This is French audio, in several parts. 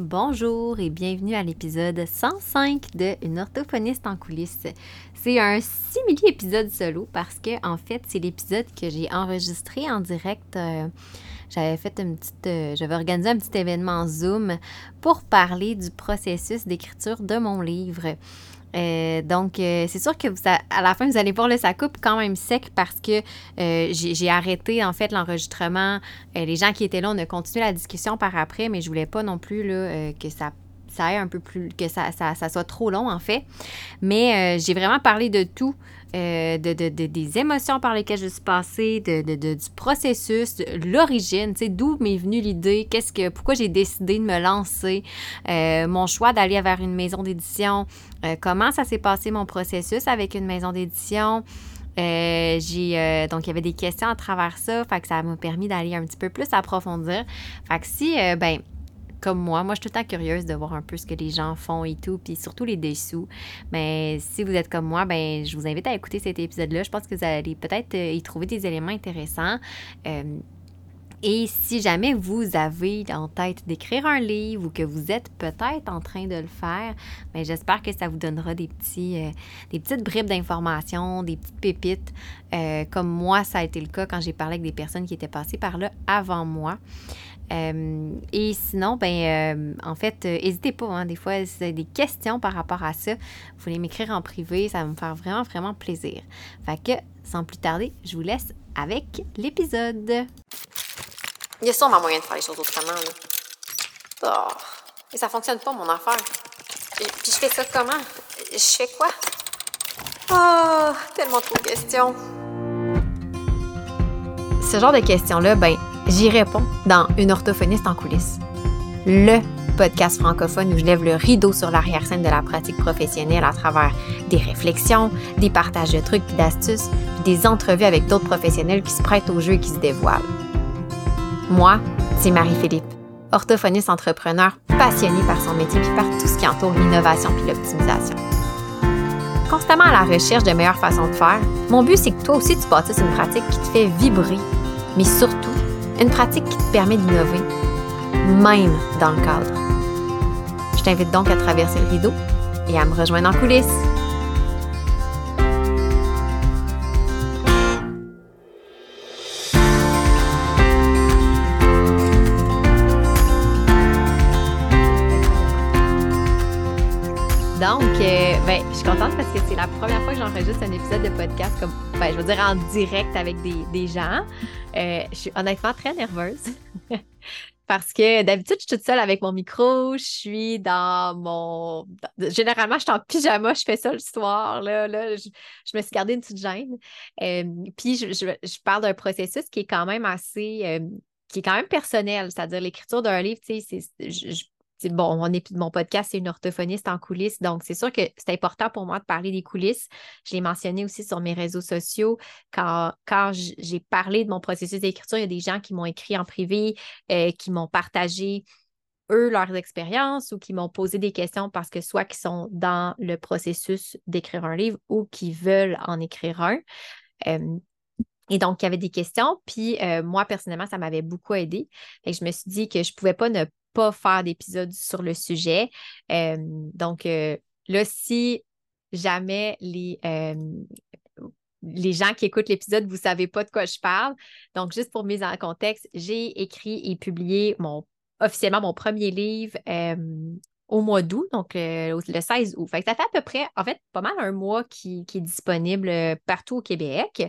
Bonjour et bienvenue à l'épisode 105 de Une orthophoniste en coulisses. C'est un simili-épisode solo parce que, en fait, c'est l'épisode que j'ai enregistré en direct. Euh, j'avais fait une petite. Euh, j'avais organisé un petit événement Zoom pour parler du processus d'écriture de mon livre. Euh, donc, euh, c'est sûr que vous, à la fin, vous allez voir, ça coupe quand même sec parce que euh, j'ai arrêté, en fait, l'enregistrement. les gens qui étaient là, on a continué la discussion par après, mais je voulais pas non plus là, que ça ait un peu plus, que ça, soit trop long, en fait. Mais j'ai vraiment parlé de tout. De, de, des émotions par lesquelles je suis passée, de, du processus, l'origine, tu sais, d'où m'est venue l'idée, qu'est-ce que, pourquoi j'ai décidé de me lancer, mon choix d'aller vers une maison d'édition, euh, comment ça s'est passé mon processus avec une maison d'édition. Euh, j'ai euh, donc il y avait des questions à travers ça, fait que ça m'a permis d'aller un petit peu plus approfondir. Fait que si ben comme moi, moi je suis tout le temps curieuse de voir un peu ce que les gens font et tout, puis surtout les dessous. Mais si vous êtes comme moi, ben je vous invite à écouter cet épisode-là. Je pense que vous allez peut-être y trouver des éléments intéressants. Et si jamais vous avez en tête d'écrire un livre ou que vous êtes peut-être en train de le faire, bien, j'espère que ça vous donnera des, petits, euh, des petites bribes d'informations, des petites pépites, euh, comme moi, ça a été le cas quand j'ai parlé avec des personnes qui étaient passées par là avant moi. Euh, et sinon, ben, en fait, n'hésitez pas, hein, des fois, si vous avez des questions par rapport à ça, vous voulez m'écrire en privé, ça va me faire vraiment, vraiment plaisir. Fait que, sans plus tarder, je vous laisse avec l'épisode. Il y a sûrement moyen de faire les choses autrement. Là. Oh. Et ça fonctionne pas, mon affaire. Et puis je fais ça comment? Je fais quoi? Oh, tellement trop de questions. Ce genre de questions-là, ben, j'y réponds dans Une orthophoniste en coulisses. Le podcast francophone où je lève le rideau sur l'arrière-scène de la pratique professionnelle à travers des réflexions, des partages de trucs et d'astuces, puis des entrevues avec d'autres professionnels qui se prêtent au jeu et qui se dévoilent. Moi, c'est Marie-Philippe, orthophoniste entrepreneur passionnée par son métier et par tout ce qui entoure l'innovation puis l'optimisation. Constamment à la recherche de meilleures façons de faire, mon but c'est que toi aussi tu bâtisses une pratique qui te fait vibrer, mais surtout une pratique qui te permet d'innover, même dans le cadre. Je t'invite donc à traverser le rideau et à me rejoindre en coulisses. Donc, euh, ben, je suis contente parce que c'est la première fois que j'enregistre un épisode de podcast, comme, ben, je veux dire en direct avec des, gens. Euh, je suis honnêtement très nerveuse. parce que d'habitude, je suis toute seule avec mon micro, je suis dans mon... Généralement, je suis en pyjama, je fais ça le soir, là, là je, me suis gardée une petite gêne. Euh, puis, je, parle d'un processus qui est quand même assez... qui est quand même personnel, c'est-à-dire l'écriture d'un livre, tu sais, je, bon, mon, mon podcast, c'est une orthophoniste en coulisses. Donc, c'est sûr que c'est important pour moi de parler des coulisses. Je l'ai mentionné aussi sur mes réseaux sociaux. Quand, quand j'ai parlé de mon processus d'écriture, il y a des gens qui m'ont écrit en privé, euh, qui m'ont partagé eux leurs expériences ou qui m'ont posé des questions parce que soit qu'ils sont dans le processus d'écrire un livre ou qui veulent en écrire un. Et donc, il y avait des questions. Puis, euh, moi, personnellement, ça m'avait beaucoup aidé. Et je me suis dit que je ne pouvais pas ne pas faire d'épisode sur le sujet. Euh, donc, euh, là, si jamais les, euh, les gens qui écoutent l'épisode, vous ne savez pas de quoi je parle. Donc, juste pour mise en contexte, j'ai écrit et publié mon, officiellement mon premier livre au mois d'août, donc le 16 août. ça fait à peu près, en fait, pas mal un mois qui, qui est disponible partout au Québec.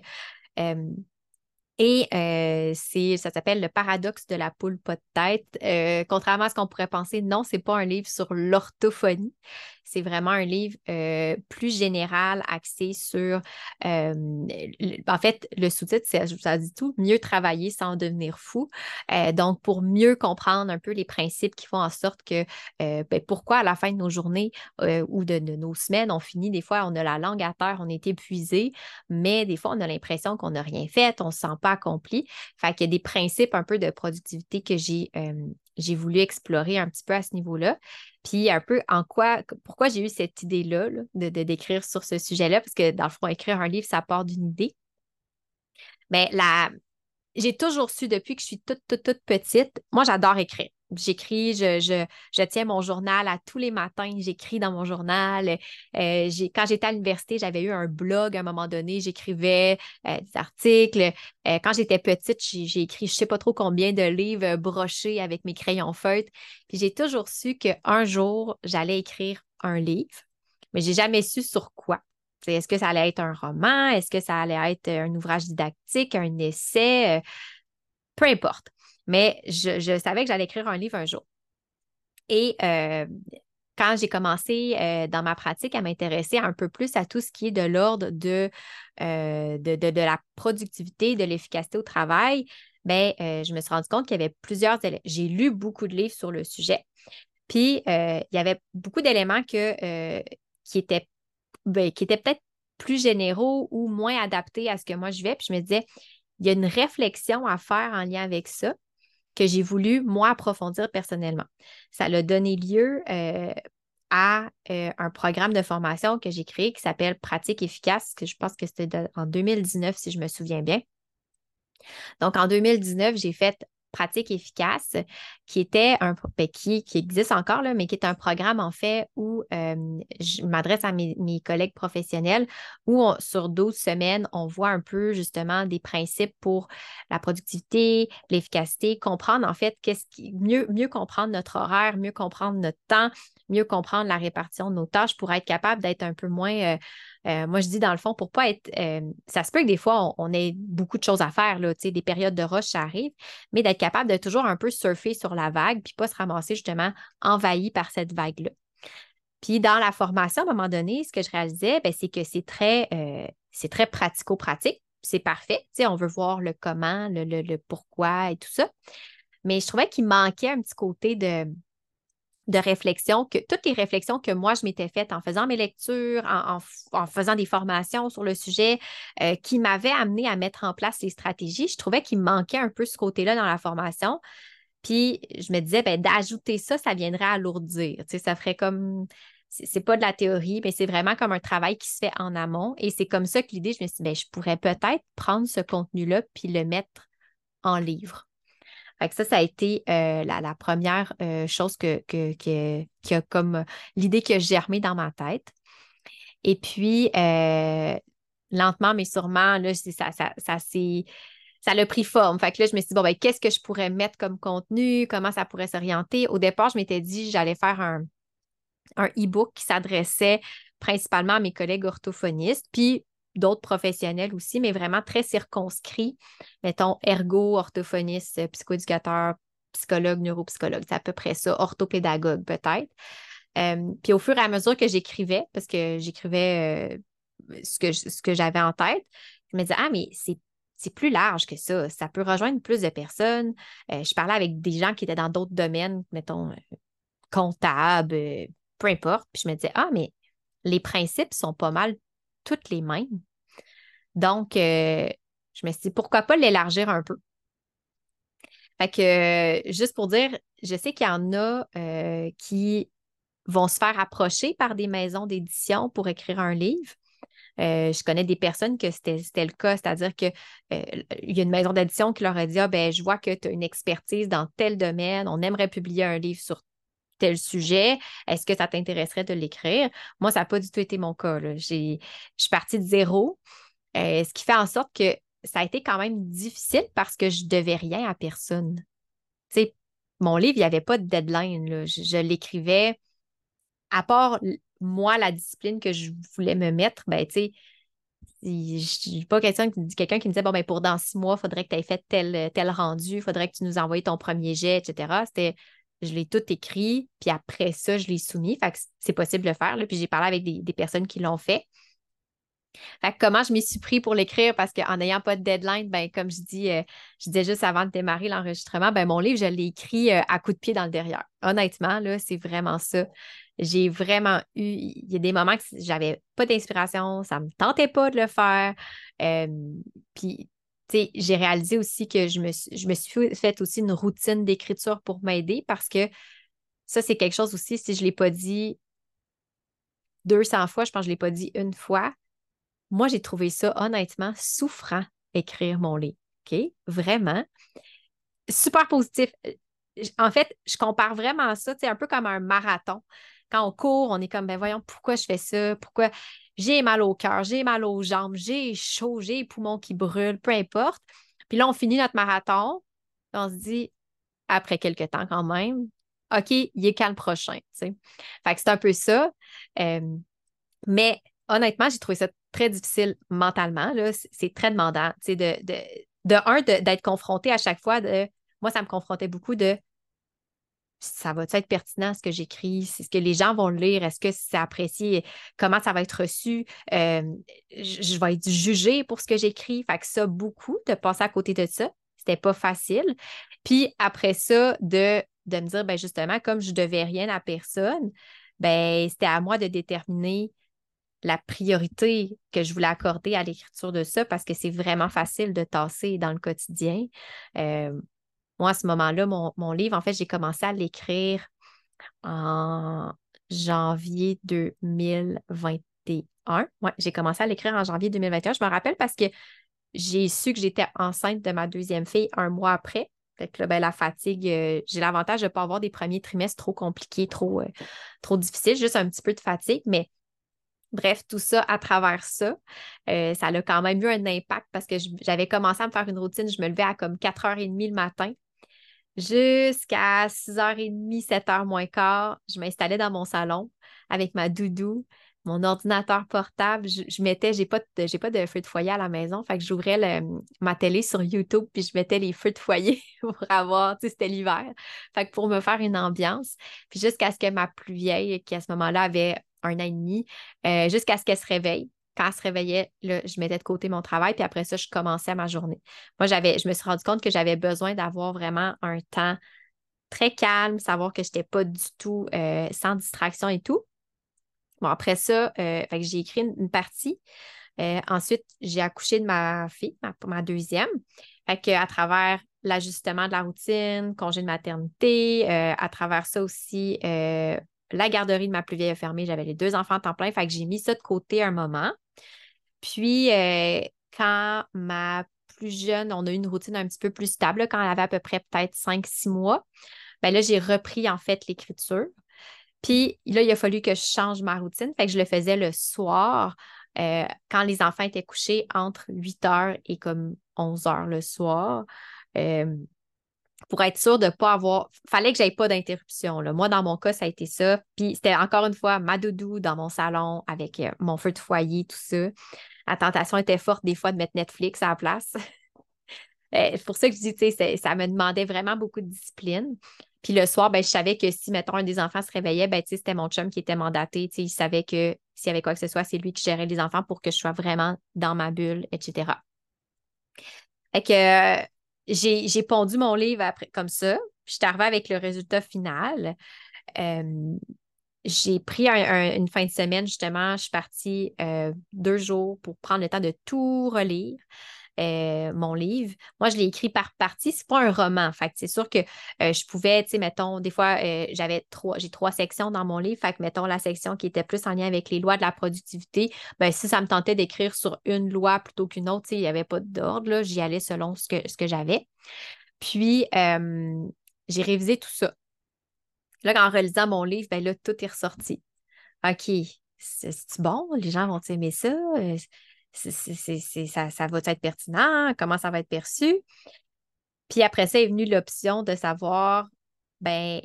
Et euh, ça s'appelle Le paradoxe de la poule pas de tête. Euh, contrairement à ce qu'on pourrait penser, non, c'est pas un livre sur l'orthophonie. C'est vraiment un livre euh, plus général, axé sur, en fait, le sous-titre, ça dit tout, mieux travailler sans devenir fou. donc, pour mieux comprendre un peu les principes qui font en sorte que, ben, pourquoi à la fin de nos journées ou de, de, nos semaines, on finit, des fois, on a la langue à terre, on est épuisé, mais des fois, on a l'impression qu'on n'a rien fait, on ne se sent pas accompli. Fait qu'il y a des principes un peu de productivité que j'ai j'ai voulu explorer un petit peu à ce niveau-là. Puis un peu en quoi, pourquoi j'ai eu cette idée-là de, d'écrire sur ce sujet-là, parce que dans le fond, écrire un livre, ça part d'une idée. Mais la, j'ai toujours su depuis que je suis toute, toute, toute petite, moi, j'adore écrire. J'écris, je, je, tiens mon journal à tous les matins, j'écris dans mon journal. Euh, quand j'étais à l'université, j'avais eu un blog à un moment donné, j'écrivais euh, des articles. Euh, quand j'étais petite, j'ai écrit je ne sais pas trop combien de livres brochés avec mes crayons feutres. Puis j'ai toujours su qu'un jour, j'allais écrire un livre, mais j'ai jamais su sur quoi. Est-ce que ça allait être un roman? Est-ce que ça allait être un ouvrage didactique, un essai? peu importe. Mais je, savais que j'allais écrire un livre un jour. Et euh, quand j'ai commencé euh, dans ma pratique à m'intéresser un peu plus à tout ce qui est de l'ordre de, euh, de, la productivité, de l'efficacité au travail, bien, je me suis rendu compte qu'il y avait plusieurs éléments. J'ai lu beaucoup de livres sur le sujet. Puis, il y avait beaucoup d'éléments que, qui étaient, ben, qui étaient peut-être plus généraux ou moins adaptés à ce que moi je vais. Puis, je me disais, il y a une réflexion à faire en lien avec ça que j'ai voulu, moi, approfondir personnellement. Ça a donné lieu euh, à euh, un programme de formation que j'ai créé qui s'appelle Pratique efficace, que je pense que c'était en 2019, si je me souviens bien. Donc, en 2019, j'ai fait pratique efficace, qui était un ben, qui, existe encore, mais qui est un programme en fait où je m'adresse à mes, collègues professionnels où sur 12 semaines, on voit un peu justement des principes pour la productivité, l'efficacité, comprendre en fait qu'est-ce qui mieux comprendre notre horaire, mieux comprendre notre temps, mieux comprendre la répartition de nos tâches pour être capable d'être un peu moins euh, euh, moi, je dis dans le fond, pour pas être. Euh, ça se peut que des fois, on, ait beaucoup de choses à faire, là, des périodes de rush, ça arrive, mais d'être capable de toujours un peu surfer sur la vague, puis pas se ramasser justement envahi par cette vague-là. Puis dans la formation, à un moment donné, ce que je réalisais, ben, c'est que c'est très, très pratico-pratique. C'est parfait. on veut voir le comment, le, le pourquoi et tout ça. Mais je trouvais qu'il manquait un petit côté de, de réflexion, que toutes les réflexions que moi, je m'étais faites en faisant mes lectures, en, faisant des formations sur le sujet, euh, qui m'avaient amené à mettre en place les stratégies, je trouvais qu'il manquait un peu ce côté-là dans la formation. Puis je me disais, ben, d'ajouter ça, ça viendrait alourdir. Tu sais, ça ferait comme. C'est pas de la théorie, mais c'est vraiment comme un travail qui se fait en amont. Et c'est comme ça que l'idée, je me suis dit, ben, je pourrais peut-être prendre ce contenu-là puis le mettre en livre ça, ça a été euh, la, première euh, chose que, qui a comme l'idée qui a germé dans ma tête. Et puis, euh, lentement, mais sûrement, là, ça, ça, ça ça l'a pris forme. Fait que là, je me suis dit, bon, ben, qu'est-ce que je pourrais mettre comme contenu? Comment ça pourrait s'orienter? Au départ, je m'étais dit, j'allais faire un, un e-book qui s'adressait principalement à mes collègues orthophonistes. Puis, d'autres professionnels aussi, mais vraiment très circonscrits. Mettons, ergo, orthophoniste, psychoéducateur, psychologue, neuropsychologue. C'est à peu près ça, orthopédagogue peut-être. Euh, puis au fur et à mesure que j'écrivais, parce que j'écrivais euh, ce que, ce que j'avais en tête, je me disais, ah, mais c'est c'est plus large que ça. Ça peut rejoindre plus de personnes. Euh, je parlais avec des gens qui étaient dans d'autres domaines, mettons, comptables, peu importe. Puis je me disais, ah, mais les principes sont pas mal toutes les mêmes. Donc, euh, je me suis dit, pourquoi pas l'élargir un peu? Fait que, juste pour dire, je sais qu'il y en a euh, qui vont se faire approcher par des maisons d'édition pour écrire un livre. Euh, je connais des personnes que c'était le cas, c'est-à-dire qu'il y a une maison d'édition qui leur a dit ah, ben, Je vois que tu as une expertise dans tel domaine, on aimerait publier un livre sur tel sujet, est-ce que ça t'intéresserait de l'écrire? Moi, ça n'a pas du tout été mon cas. Je suis partie de zéro, euh, ce qui fait en sorte que ça a été quand même difficile parce que je ne devais rien à personne. mon livre, il n'y avait pas de deadline. Je, l'écrivais, à part moi, la discipline que je voulais me mettre, ben, tu sais, je n'ai pas quelqu'un qui, quelqu'un qui me disait bon ben pour dans six mois, il faudrait que tu aies fait tel, tel rendu, il faudrait que tu nous envoies ton premier jet, etc. C'était je l'ai tout écrit, puis après ça, je l'ai soumis. Fait que c'est possible de le faire. Puis j'ai parlé avec des, personnes qui l'ont fait. Fait que comment je m'y suis pris pour l'écrire? Parce qu'en n'ayant pas de deadline, ben, comme je dis, euh, je disais juste avant de démarrer l'enregistrement, ben, mon livre, je l'ai écrit euh, à coup de pied dans le derrière. Honnêtement, là, c'est vraiment ça. J'ai vraiment eu, il y a des moments que j'avais pas d'inspiration, ça me tentait pas de le faire. Euh, puis j'ai réalisé aussi que je me, je me suis fait aussi une routine d'écriture pour m'aider parce que ça, c'est quelque chose aussi, si je ne l'ai pas dit 200 fois, je pense que je ne l'ai pas dit une fois. Moi, j'ai trouvé ça honnêtement souffrant, écrire mon livre. OK? Vraiment. Super positif. En fait, je compare vraiment ça, c'est un peu comme un marathon. Quand on court, on est comme, ben voyons, pourquoi je fais ça? Pourquoi? J'ai mal au cœur, j'ai mal aux jambes, j'ai chaud, j'ai les poumons qui brûlent, peu importe. Puis là, on finit notre marathon, on se dit, après quelques temps quand même, OK, il est quand le prochain? Fait que c'est un peu ça. Euh, mais honnêtement, j'ai trouvé ça très difficile mentalement. C'est très demandant. De, de, de un, d'être confronté à chaque fois. De, moi, ça me confrontait beaucoup de ça va être pertinent ce que j'écris? Est-ce que les gens vont lire? Est-ce que c'est apprécié? Comment ça va être reçu? Euh, je, vais être jugée pour ce que j'écris. Fait que ça, beaucoup, de passer à côté de ça, c'était pas facile. Puis après ça, de, de me dire, ben justement, comme je devais rien à personne, ben c'était à moi de déterminer la priorité que je voulais accorder à l'écriture de ça parce que c'est vraiment facile de tasser dans le quotidien. Euh, moi, à ce moment-là, mon, livre, en fait, j'ai commencé à l'écrire en janvier 2021. Ouais, j'ai commencé à l'écrire en janvier 2021. Je me rappelle parce que j'ai su que j'étais enceinte de ma deuxième fille un mois après. Fait que ben, la fatigue, euh, j'ai l'avantage de ne pas avoir des premiers trimestres trop compliqués, trop, euh, trop difficiles, juste un petit peu de fatigue, mais Bref, tout ça à travers ça, euh, ça a quand même eu un impact parce que j'avais commencé à me faire une routine. Je me levais à comme 4h30 le matin jusqu'à 6h30, 7h moins quart. Je m'installais dans mon salon avec ma doudou, mon ordinateur portable. Je, mettais, j'ai pas, de, pas de feu de foyer à la maison, fait que j'ouvrais ma télé sur YouTube puis je mettais les feux de foyer pour avoir, tu c'était l'hiver. Fait que pour me faire une ambiance. Puis jusqu'à ce que ma plus vieille, qui à ce moment-là avait un an et demi, euh, jusqu'à ce qu'elle se réveille. Quand elle se réveillait, je mettais de côté mon travail, puis après ça, je commençais ma journée. Moi, j'avais, je me suis rendu compte que j'avais besoin d'avoir vraiment un temps très calme, savoir que je n'étais pas du tout euh, sans distraction et tout. Bon, après ça, euh, j'ai écrit une, partie. ensuite, j'ai accouché de ma fille, ma, deuxième. Fait à travers l'ajustement de la routine, congé de maternité, à travers ça aussi, la garderie de ma plus vieille a fermé, j'avais les deux enfants en temps plein, fait que j'ai mis ça de côté un moment. Puis, euh, quand ma plus jeune, on a eu une routine un petit peu plus stable, quand elle avait à peu près peut-être 5-6 mois, ben là, j'ai repris en fait l'écriture. Puis là, il a fallu que je change ma routine, fait que je le faisais le soir. Euh, quand les enfants étaient couchés entre 8 heures et comme 11 heures le soir. Euh, pour être sûr de ne pas avoir. Fallait que j'aille pas d'interruption. Moi, dans mon cas, ça a été ça. Puis c'était encore une fois ma doudou dans mon salon avec mon feu de foyer, tout ça. La tentation était forte des fois de mettre Netflix à la place. Euh, c'est pour ça que je dis, ça me demandait vraiment beaucoup de discipline. Puis le soir, ben, je savais que si, mettons, un des enfants se réveillait, ben, c'était mon chum qui était mandaté. Il savait que s'il y avait quoi que ce soit, c'est lui qui gérait les enfants pour que je sois vraiment dans ma bulle, etc. Fait que j'ai pondu mon livre après, comme ça. Je suis arrivée avec le résultat final. Euh, j'ai pris une fin de semaine, justement. Je suis partie euh, deux jours pour prendre le temps de tout relire. Euh, mon livre. Moi, je l'ai écrit par partie. C'est pas un roman. Fait c'est sûr que euh, je pouvais, tu sais, mettons, des fois, j'avais trois, j'ai trois sections dans mon livre. Fait que, mettons, la section qui était plus en lien avec les lois de la productivité, ben, si ça me tentait d'écrire sur une loi plutôt qu'une autre, il n'y avait pas d'ordre, j'y allais selon ce que, ce que j'avais. Puis, j'ai révisé tout ça. Là, en relisant mon livre, ben là, tout est ressorti. OK, c'est bon? Les gens vont aimer ça? ça, ça va être pertinent? Comment ça va être perçu? Puis après ça est venue l'option de savoir, ben,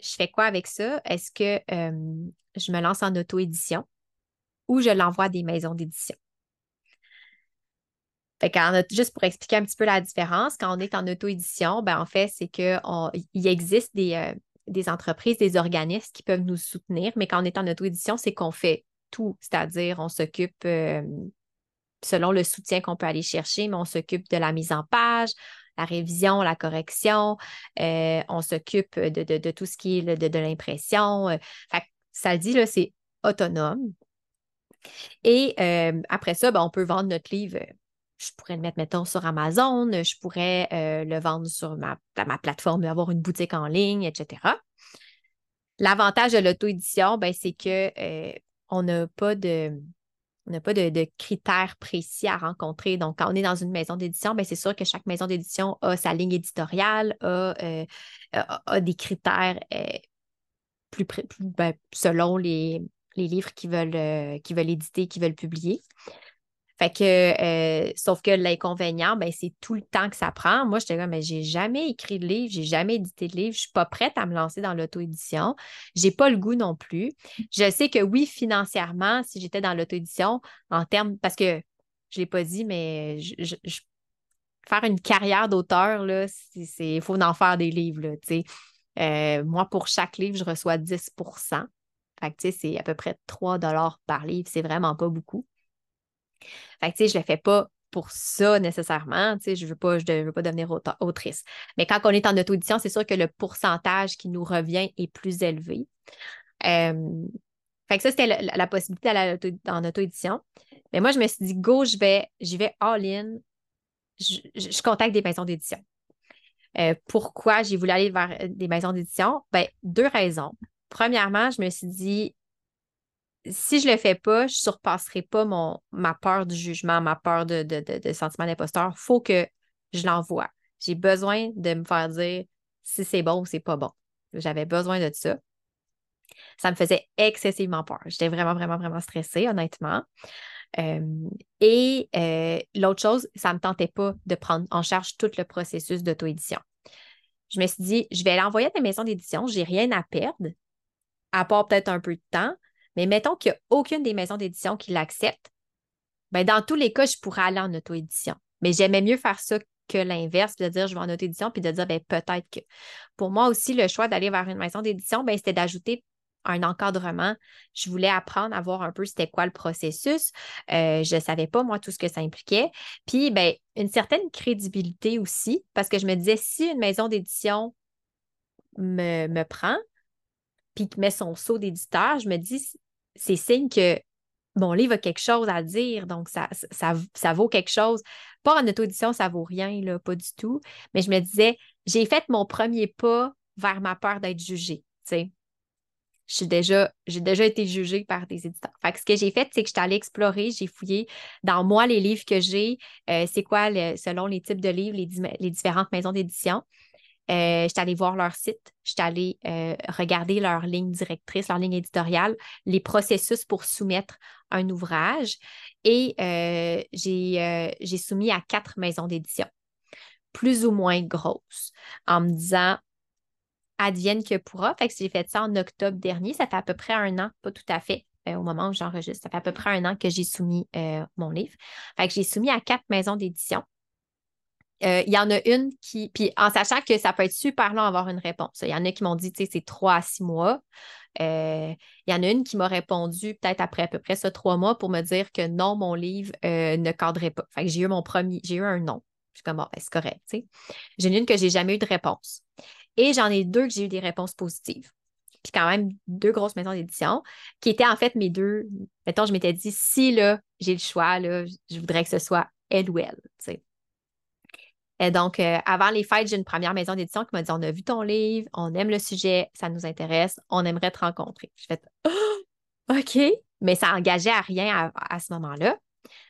je fais quoi avec ça? Est-ce que je me lance en auto-édition ou je l'envoie à des maisons d'édition? Fait juste pour expliquer un petit peu la différence, quand on est en auto-édition, ben, en fait, c'est qu'il existe des, des entreprises, des organismes qui peuvent nous soutenir, mais quand on est en auto-édition, c'est qu'on fait c'est-à-dire on s'occupe, euh, selon le soutien qu'on peut aller chercher, mais on s'occupe de la mise en page, la révision, la correction, euh, on s'occupe de, tout ce qui est de, l'impression. Euh, ça dit, c'est autonome. Et après ça, ben, on peut vendre notre livre je pourrais le mettre, mettons, sur Amazon, je pourrais le vendre sur ma, ma plateforme, avoir une boutique en ligne, etc. L'avantage de l'auto-édition, ben, c'est que on n'a pas de. N'a pas de, critères précis à rencontrer. Donc, quand on est dans une maison d'édition, ben, c'est sûr que chaque maison d'édition a sa ligne éditoriale, a, euh, des critères euh, plus, ben, selon les, livres qu'ils veulent, euh, veulent éditer, qu'ils veulent publier. Fait que, euh, sauf que l'inconvénient, ben, c'est tout le temps que ça prend. Moi, j'étais comme, mais j'ai jamais écrit de livre, j'ai jamais édité de livre, je suis pas prête à me lancer dans l'auto-édition. J'ai pas le goût non plus. Je sais que oui, financièrement, si j'étais dans l'auto-édition, en termes, parce que je l'ai pas dit, mais faire une carrière d'auteur, là, il faut en faire des livres, là, euh, moi, pour chaque livre, je reçois 10 Fait que, c'est à peu près 3 par livre. C'est vraiment pas beaucoup. Fait que, tu sais, je le fais pas pour ça nécessairement. Tu sais, je ne veux, pas, je veux pas devenir autrice. Mais quand on est en auto-édition, c'est sûr que le pourcentage qui nous revient est plus élevé. Euh, fait que ça, c'était la, possibilité d'aller en auto-édition. Mais moi, je me suis dit, go, vais, j'y vais all-in. Je, contacte des maisons d'édition. Euh, pourquoi j'ai voulu aller vers des maisons d'édition? Ben, deux raisons. Premièrement, je me suis dit, si je le fais pas, je surpasserai pas mon, ma peur du jugement, ma peur de, de, sentiment d'imposteur. Faut que je l'envoie. J'ai besoin de me faire dire si c'est bon ou c'est pas bon. J'avais besoin de ça. Ça me faisait excessivement peur. J'étais vraiment, vraiment, vraiment stressée, honnêtement. Et euh, l'autre chose, ça ne me tentait pas de prendre en charge tout le processus d'auto-édition. Je me suis dit, je vais l'envoyer à des maisons d'édition, j'ai rien à perdre, à part peut-être un peu de temps, mais mettons qu'il n'y a aucune des maisons d'édition qui l'accepte, bien, dans tous les cas, je pourrais aller en auto-édition. Mais j'aimais mieux faire ça que l'inverse, de dire je vais en auto-édition, puis de dire ben, peut-être que. Pour moi aussi, le choix d'aller vers une maison d'édition, ben, c'était d'ajouter un encadrement. Je voulais apprendre à voir un peu c'était quoi le processus. Euh, je ne savais pas, moi, tout ce que ça impliquait. Puis, ben, une certaine crédibilité aussi, parce que je me disais, si une maison d'édition me, me prend, puis met son saut d'éditeur, je me dis, c'est signe que mon livre a quelque chose à dire, donc ça, ça, vaut quelque chose. Pas en auto-édition, ça vaut rien, là, pas du tout. Mais je me disais, j'ai fait mon premier pas vers ma peur d'être jugée. J'ai déjà, j'ai déjà été jugée par des éditeurs. Fait ce que j'ai fait, c'est que je suis allée explorer, j'ai fouillé dans moi les livres que j'ai, euh, c'est quoi, selon les types de livres, les différentes maisons d'édition. Euh, je suis allée voir leur site, je suis allée euh, regarder leur ligne directrice, leur ligne éditoriale, les processus pour soumettre un ouvrage et euh, j'ai soumis à quatre maisons d'édition, plus ou moins grosses, en me disant advienne que pourra. Fait que j'ai fait ça en octobre dernier, ça fait à peu près un an, pas tout à fait, au moment où j'enregistre. Ça fait à peu près un an que j'ai soumis mon livre. Fait que j'ai soumis à quatre maisons d'édition. Euh, il y en a une qui, puis en sachant que ça peut être super long à avoir une réponse. Il y en a qui m'ont dit, tu sais, c'est trois à six mois. Euh, il y en a une qui m'a répondu peut-être après à peu près ça trois mois pour me dire que non, mon livre euh, ne cadrait pas. Fait que j'ai eu mon premier, j'ai eu un non. Je suis comme, bon, ben, c'est correct, tu sais. J'en une que j'ai jamais eu de réponse. Et j'en ai deux que j'ai eu des réponses positives. Puis quand même deux grosses maisons d'édition qui étaient en fait mes deux. Mettons, je m'étais dit, si là, j'ai le choix, là, je voudrais que ce soit elle ou elle, tu sais. Et donc, euh, avant les fêtes, j'ai une première maison d'édition qui m'a dit On a vu ton livre, on aime le sujet, ça nous intéresse, on aimerait te rencontrer. Je fais OK, mais ça n'engageait à rien à, ce moment-là.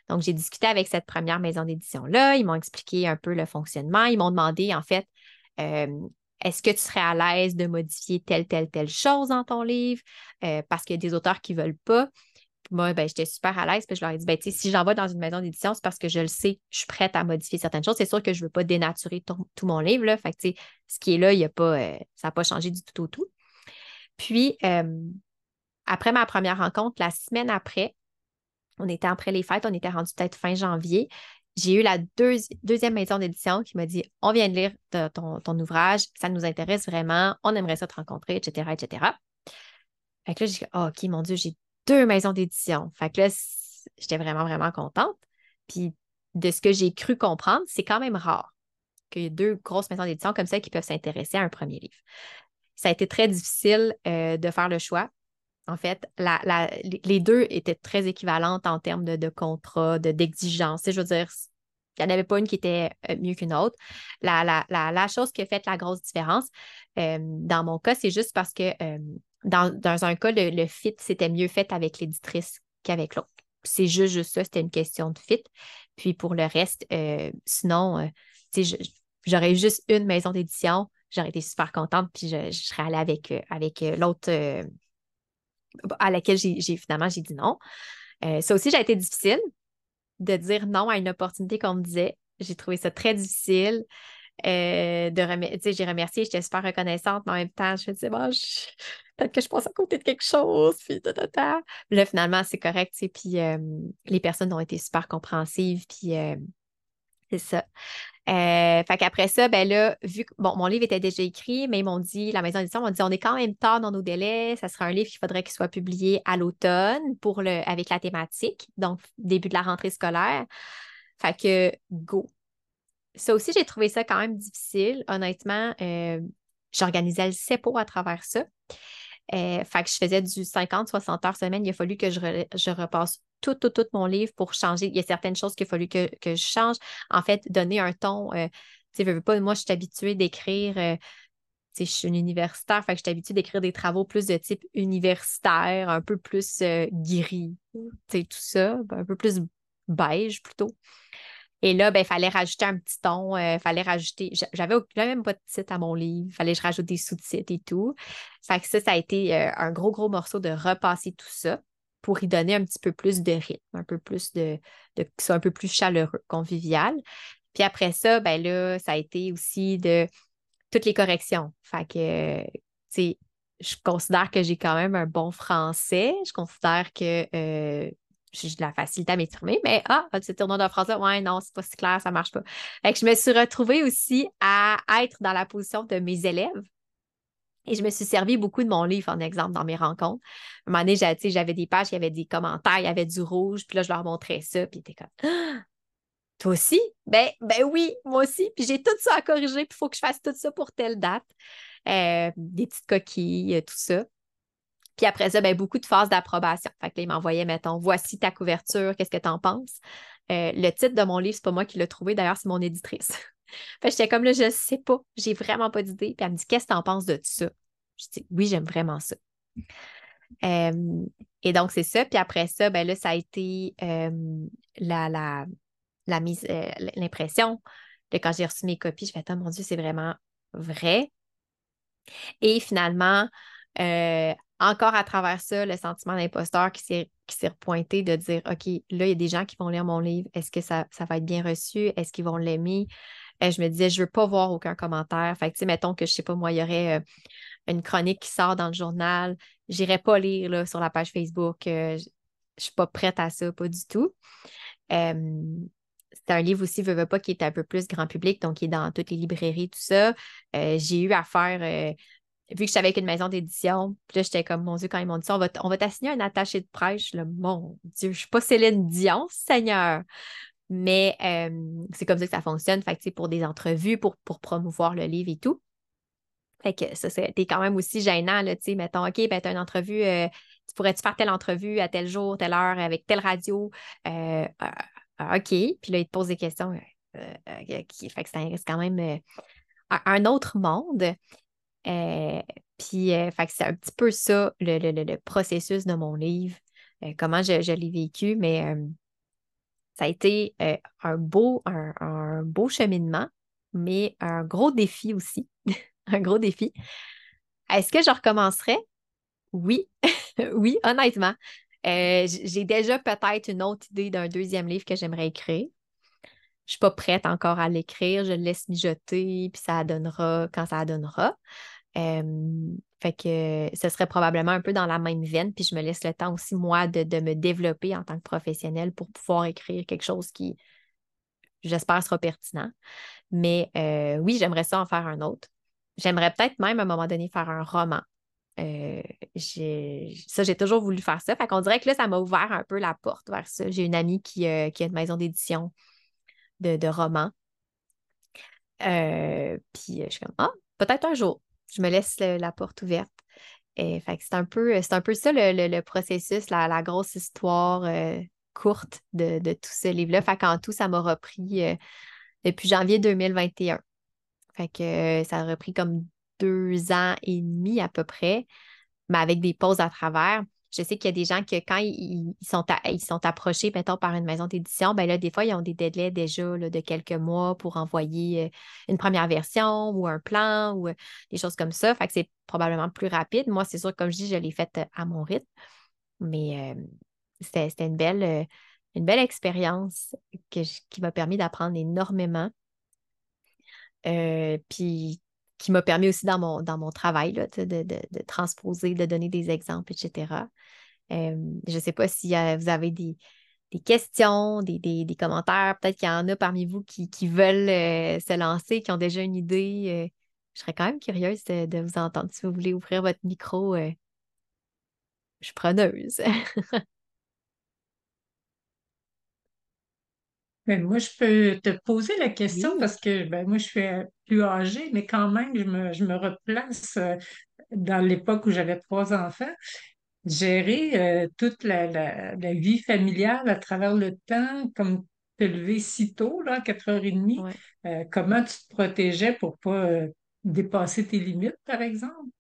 Donc, j'ai discuté avec cette première maison d'édition-là. Ils m'ont expliqué un peu le fonctionnement. Ils m'ont demandé, en fait, euh, est-ce que tu serais à l'aise de modifier telle, telle, telle chose dans ton livre? Euh, parce qu'il y a des auteurs qui ne veulent pas moi, ben, j'étais super à l'aise. Puis je leur ai dit, ben, si j'envoie dans une maison d'édition, c'est parce que je le sais, je suis prête à modifier certaines choses. C'est sûr que je ne veux pas dénaturer tout mon livre. Là. Fait que, ce qui est là, il a pas, euh, ça n'a pas changé du tout au tout. Puis, après ma première rencontre, la semaine après, on était après les fêtes, on était rendu peut-être fin janvier. J'ai eu la deuxième maison d'édition qui m'a dit On vient de lire ton, ton, ouvrage, ça nous intéresse vraiment, on aimerait ça te rencontrer, etc. etc. Fait que là, j'ai dit oh, OK, mon Dieu, j'ai deux maisons d'édition. Fait que là, j'étais vraiment, vraiment contente. Puis de ce que j'ai cru comprendre, c'est quand même rare qu'il y ait deux grosses maisons d'édition comme ça qui peuvent s'intéresser à un premier livre. Ça a été très difficile euh, de faire le choix. En fait, les deux étaient très équivalentes en termes de, de contrat, d'exigence. je veux dire, il n'y en avait pas une qui était euh, mieux qu'une autre. La, chose qui a fait la grosse différence, euh, dans mon cas, c'est juste parce que dans, un cas, le, fit, c'était mieux fait avec l'éditrice qu'avec l'autre. c'est juste, juste ça, c'était une question de fit. Puis pour le reste, sinon, tu sais, j'aurais juste une maison d'édition, j'aurais été super contente, puis je, serais allée avec, avec l'autre à laquelle j'ai finalement j'ai dit non. ça aussi, j'ai été difficile de dire non à une opportunité qu'on me disait. J'ai trouvé ça très difficile. Euh, de remercier, j'ai remercié, j'étais super reconnaissante, mais en même temps, je me disais, bon, peut-être que je passe à côté de quelque chose, puis Là, finalement, c'est correct, puis euh, les personnes ont été super compréhensives, puis euh, c'est ça. Fait qu'après ça, ben là, vu que bon, mon livre était déjà écrit, mais ils m'ont dit, la maison d'édition m'a dit, on est quand même tard dans nos délais, ça sera un livre qu'il faudrait qu'il soit publié à l'automne pour le, avec la thématique, donc début de la rentrée scolaire. Fait que go ça aussi, j'ai trouvé ça quand même difficile. Honnêtement, euh, j'organisais le CEPO à travers ça. Euh, fait que je faisais du 50-60 heures semaine. Il a fallu que je, repasse tout, tout, tout mon livre pour changer. Il y a certaines choses qu'il a fallu que, je change. En fait, donner un ton. Euh, tu sais, pas, moi, je suis habituée d'écrire. Euh, je suis une universitaire, fait que je suis habituée d'écrire des travaux plus de type universitaire, un peu plus gris, tu sais, tout ça, un peu plus beige plutôt. Et là, ben, il fallait rajouter un petit ton, euh, fallait rajouter. J'avais même pas de titre à mon livre, il fallait que je rajoute des sous-titres et tout. Fait que ça, ça a été euh, un gros, gros morceau de repasser tout ça pour y donner un petit peu plus de rythme, un peu plus de, de que soit un peu plus chaleureux, convivial. Puis après ça, ben là, ça a été aussi de toutes les corrections. Fait que, tu sais, je considère que j'ai quand même un bon français. Je considère que euh, j'ai de la facilité à m'exprimer, mais ah, ce tournoi de phrase-là, ouais, non, c'est pas si clair, ça marche pas. Fait que je me suis retrouvée aussi à être dans la position de mes élèves. Et je me suis servi beaucoup de mon livre en exemple dans mes rencontres. À un moment donné, j'avais des pages, il y avait des commentaires, il y avait du rouge, puis là, je leur montrais ça, puis ils comme ah, Toi aussi? Ben, ben oui, moi aussi. Puis j'ai tout ça à corriger, puis il faut que je fasse tout ça pour telle date. Euh, des petites coquilles, tout ça. Puis après ça, ben, beaucoup de phases d'approbation. Fait que là, il m'envoyait, mettons, voici ta couverture, qu'est-ce que tu en penses? Euh, le titre de mon livre, c'est pas moi qui l'ai trouvé, d'ailleurs, c'est mon éditrice. Fait j'étais comme là, je sais pas, j'ai vraiment pas d'idée. Puis elle me dit, qu'est-ce que tu en penses de ça? Je dis, oui, j'aime vraiment ça. Euh, et donc, c'est ça. Puis après ça, ben là, ça a été euh, la, la, la, mise, l'impression de quand j'ai reçu mes copies, je fais, oh mon Dieu, c'est vraiment vrai. Et finalement, encore à travers ça, le sentiment d'imposteur qui s'est, qui repointé de dire OK, là, il y a des gens qui vont lire mon livre. Est-ce que ça, ça va être bien reçu? Est-ce qu'ils vont l'aimer? Euh, je me disais, je ne veux pas voir aucun commentaire. Fait que, tu sais, mettons que, je ne sais pas, moi, il y aurait euh, une chronique qui sort dans le journal. Je n'irai pas lire là, sur la page Facebook. Euh, je ne suis pas prête à ça, pas du tout. c'est un livre aussi, veux, veux pas, qui est un peu plus grand public, donc qui est dans toutes les librairies, tout ça. j'ai eu à faire vu que j'étais avec une maison d'édition, puis là, j'étais comme, mon Dieu, quand ils m'ont dit ça, on va, on va t'assigner un attaché de prêche. Là, mon Dieu, je ne suis pas Céline Dion, Seigneur. Mais euh, c'est comme ça que ça fonctionne. Fait que, pour des entrevues, pour, pour promouvoir le livre et tout. Fait que ça, c'était quand même aussi gênant, là, tu sais, mettons, OK, ben, tu as une entrevue, euh, tu pourrais-tu faire telle entrevue à tel jour, telle heure, avec telle radio? Euh, OK. Puis là, ils te posent des questions. fait que c'est quand même un autre monde. Euh, puis, euh, c'est un petit peu ça, le, processus de mon livre, euh, comment je, l'ai vécu, mais ça a été un, beau, un, beau cheminement, mais un gros défi aussi. un gros défi. Est-ce que je recommencerais? Oui, oui, honnêtement. J'ai déjà peut-être une autre idée d'un deuxième livre que j'aimerais écrire. Je ne suis pas prête encore à l'écrire, je le laisse mijoter, puis ça donnera quand ça donnera fait que ce serait probablement un peu dans la même veine, puis je me laisse le temps aussi, moi, de, me développer en tant que professionnelle pour pouvoir écrire quelque chose qui, j'espère, sera pertinent. Mais euh, oui, j'aimerais ça en faire un autre. J'aimerais peut-être même à un moment donné faire un roman. Euh, ça, j'ai toujours voulu faire ça. Fait qu'on dirait que là, ça m'a ouvert un peu la porte vers ça. J'ai une amie qui, euh, qui a une maison d'édition de, de romans. puis je suis comme, ah, peut-être un jour je me laisse la porte ouverte. Et, c'est un peu, c'est un peu ça le, processus, la, grosse histoire euh, courte de, tout ce livre-là. Fait qu'en tout, ça m'a repris euh, depuis janvier 2021. Fait que euh, ça a repris comme deux ans et demi à peu près, mais avec des pauses à travers. Je sais qu'il y a des gens que quand ils, sont, ils sont approchés, mettons, par une maison d'édition, ben là, des fois, ils ont des délais déjà de quelques mois pour envoyer euh, une première version ou un plan ou euh, des choses comme ça. Fait que c'est probablement plus rapide. Moi, c'est sûr, comme je dis, je l'ai faite à mon rythme. Mais c'était une belle, une belle expérience qui m'a permis d'apprendre énormément. puis qui m'a permis aussi dans mon, travail de, transposer, de donner des exemples, etc. je ne sais pas si vous avez des, questions, des, commentaires. Peut-être qu'il y en a parmi vous qui, veulent euh, se lancer, qui ont déjà une idée. Euh, je serais quand même curieuse de, vous entendre. Si vous voulez ouvrir votre micro, euh, je suis preneuse. Ben, moi, je peux te poser la question parce que ben, moi, je suis euh, plus âgée, mais quand même, je me, je me replace euh, dans l'époque où j'avais trois enfants. Gérer euh, toute la, la, la, vie familiale à travers le temps, comme te lever si tôt, là, à 4h30, comment tu te protégeais pour pas dépasser tes limites, par exemple?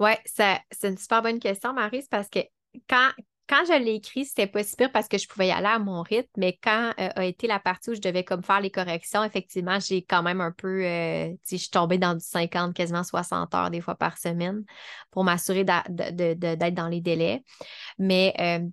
Oui, c'est une super bonne question, Marie, parce que quand, quand je l'ai écrit, c'était pas si pire parce que je pouvais y aller à mon rythme, mais quand euh, a été la partie où je devais comme faire les corrections, effectivement, j'ai quand même un peu, euh, je suis tombée dans du 50, quasiment 60 heures des fois par semaine pour m'assurer d'être dans les délais. Mais euh,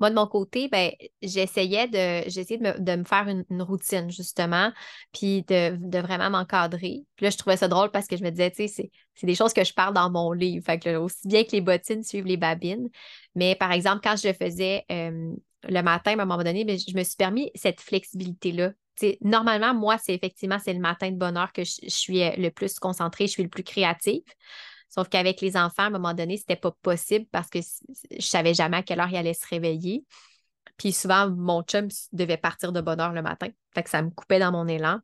moi, de mon côté, ben, j'essayais de, j'essayais de me, faire une, routine, justement, puis de, vraiment m'encadrer. Puis là, je trouvais ça drôle parce que je me disais, tu sais, c'est des choses que je parle dans mon livre. Fait que aussi bien que les bottines suivent les babines. Mais par exemple, quand je le faisais le matin, à un moment donné, ben, je me suis permis cette flexibilité-là. Normalement, moi, c'est effectivement, c'est le matin de bonne heure que je, suis euh, le plus concentrée, je suis le plus créative. Sauf qu'avec les enfants, à un moment donné, c'était pas possible parce que je savais jamais à quelle heure ils allaient se réveiller. Puis souvent, mon chum devait partir de bonne heure le matin. Fait que ça me coupait dans mon élan.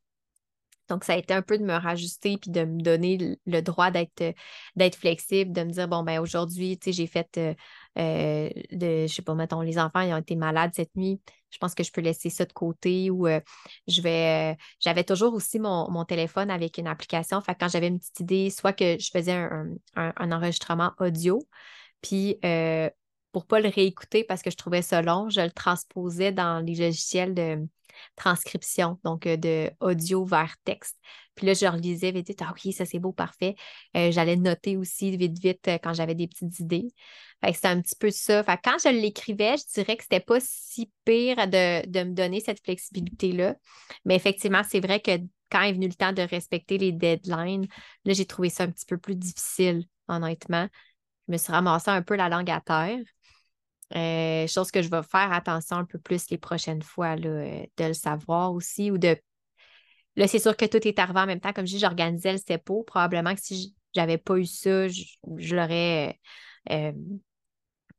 Donc, ça a été un peu de me rajuster puis de me donner le droit d'être, d'être flexible, de me dire, bon, ben aujourd'hui, tu j'ai fait euh, euh, de, je sais pas, mettons, les enfants, ils ont été malades cette nuit. Je pense que je peux laisser ça de côté ou euh, je vais. j'avais toujours aussi mon, téléphone avec une application. Fait quand j'avais une petite idée, soit que je faisais un, enregistrement audio, puis pour ne pas le réécouter parce que je trouvais ça long, je le transposais dans les logiciels de transcription, donc euh, de audio vers texte. Puis là, je relisais vite, vite, ah ok, ça c'est beau, parfait. Euh, j'allais noter aussi vite, vite euh, quand j'avais des petites idées. C'était un petit peu ça. Quand je l'écrivais, je dirais que c'était pas si pire de, de me donner cette flexibilité-là. Mais effectivement, c'est vrai que quand est venu le temps de respecter les deadlines, là, j'ai trouvé ça un petit peu plus difficile, honnêtement. Je me suis ramassée un peu la langue à terre. Euh, chose que je vais faire attention un peu plus les prochaines fois, là, euh, de le savoir aussi ou de. Là, c'est sûr que tout est arrivé en même temps. Comme je dis, j'organisais le CEPO. Probablement que si j'avais pas eu ça, je, l'aurais. Euh,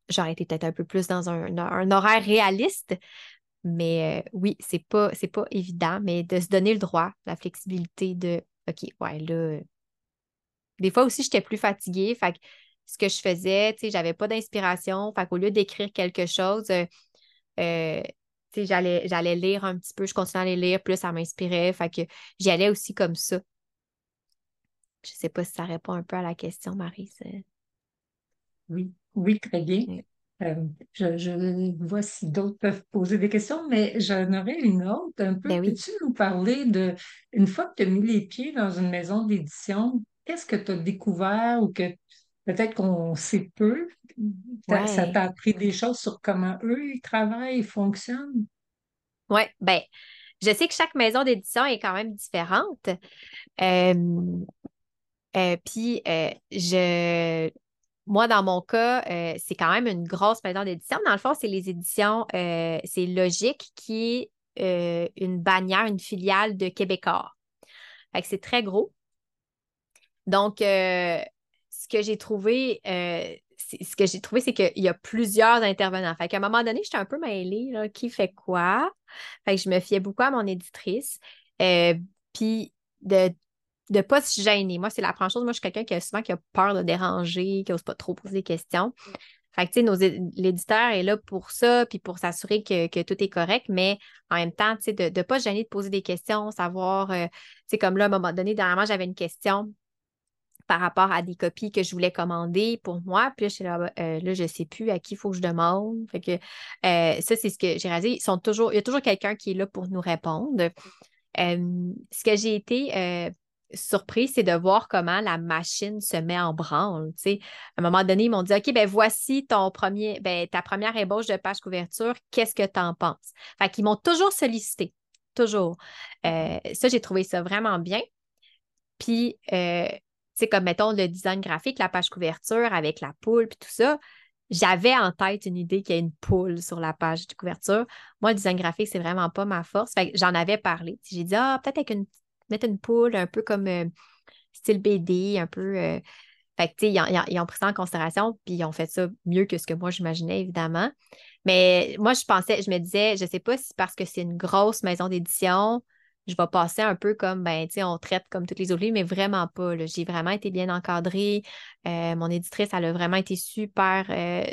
j'aurais été peut-être un peu plus dans un, horaire réaliste. Mais oui, c'est pas, c'est pas évident, mais de se donner le droit, la flexibilité de OK, ouais, là. Des fois aussi, j'étais plus fatiguée. Fait que ce que je faisais, tu sais, j'avais pas d'inspiration. Fait qu'au lieu d'écrire quelque chose, euh, euh, tu sais, j'allais, j'allais lire un petit peu, je continuais à les lire, plus ça m'inspirait. Fait que j'y allais aussi comme ça. Je sais pas si ça répond un peu à la question, Marie. Oui, oui, très bien. Euh, je, vois si d'autres peuvent poser des questions, mais j'en aurais une autre un peu. Ben Peux-tu nous parler de, une fois que tu as mis les pieds dans une maison d'édition, qu'est-ce que tu as découvert ou que peut-être qu'on sait peu. Ça t'a appris des choses sur comment eux, ils travaillent, ils fonctionnent? Oui, bien, je sais que chaque maison d'édition est quand même différente. Euh, euh, puis, euh, je, moi, dans mon cas, c'est quand même une grosse maison d'édition. Dans le fond, c'est les éditions, c'est Logique qui est une bannière, une filiale de Québécois. c'est très gros. Donc, ce que j'ai trouvé, euh, ce que j'ai trouvé, c'est qu'il y a plusieurs intervenants. Fait qu'à un moment donné, j'étais un peu mêlée, là, qui fait quoi? Fait que je me fiais beaucoup à mon éditrice. Euh, puis de ne pas se gêner. Moi, c'est la première chose. Moi, je suis quelqu'un qui a souvent qui a peur de déranger, qui n'ose pas trop poser des questions. Fait que, tu sais, l'éditeur est là pour ça, puis pour s'assurer que, tout est correct, mais en même temps, tu sais, de ne pas se gêner de poser des questions, savoir, euh, tu sais, comme là, à un moment donné, dernièrement, j'avais une question par rapport à des copies que je voulais commander pour moi. Puis là, je ne là, je sais plus à qui il faut que je demande. Que ça, c'est ce que j'ai réalisé. Ils sont toujours, il y a toujours quelqu'un qui est là pour nous répondre. ce que j'ai été surprise, c'est de voir comment la machine se met en branle. À un moment donné, ils m'ont dit OK, ben voici ton premier, ben, ta première ébauche de page couverture, qu'est-ce que tu en penses? Fait qu'ils m'ont toujours sollicité. Toujours. Euh, ça, j'ai trouvé ça vraiment bien. Puis, euh, tu comme mettons le design graphique, la page couverture avec la poule, puis tout ça, j'avais en tête une idée qu'il y a une poule sur la page de couverture. Moi, le design graphique, c'est vraiment pas ma force. J'en avais parlé. J'ai dit, ah, peut-être avec une mettre une poule un peu comme euh, style BD, un peu. Euh, fait que, tu sais, ils, ont pris ça en considération, puis ils ont fait ça mieux que ce que moi j'imaginais, évidemment. Mais moi, je pensais, je me disais, je sais pas si parce que c'est une grosse maison d'édition, je vais passer un peu comme, ben, tu sais, on traite comme toutes les autres livres, mais vraiment pas. J'ai vraiment été bien encadrée. Euh, mon éditrice, elle a vraiment été super,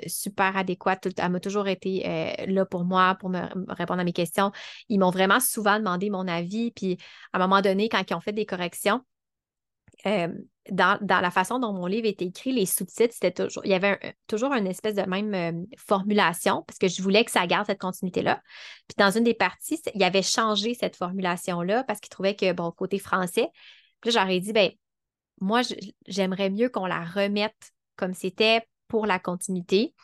super adéquate. Elle m'a toujours été là pour moi, pour me répondre à mes questions. Ils m'ont vraiment souvent demandé mon avis. Puis, à un moment donné, quand ils ont fait des corrections, dans, la façon dont mon livre était écrit, les sous-titres, c'était toujours, il y avait toujours une espèce de même formulation parce que je voulais que ça garde cette continuité-là. Puis dans une des parties, il avait changé cette formulation-là parce qu'il trouvait que, bon, côté français, puis là, j'aurais dit, ben moi, j'aimerais mieux qu'on la remette comme c'était pour la continuité.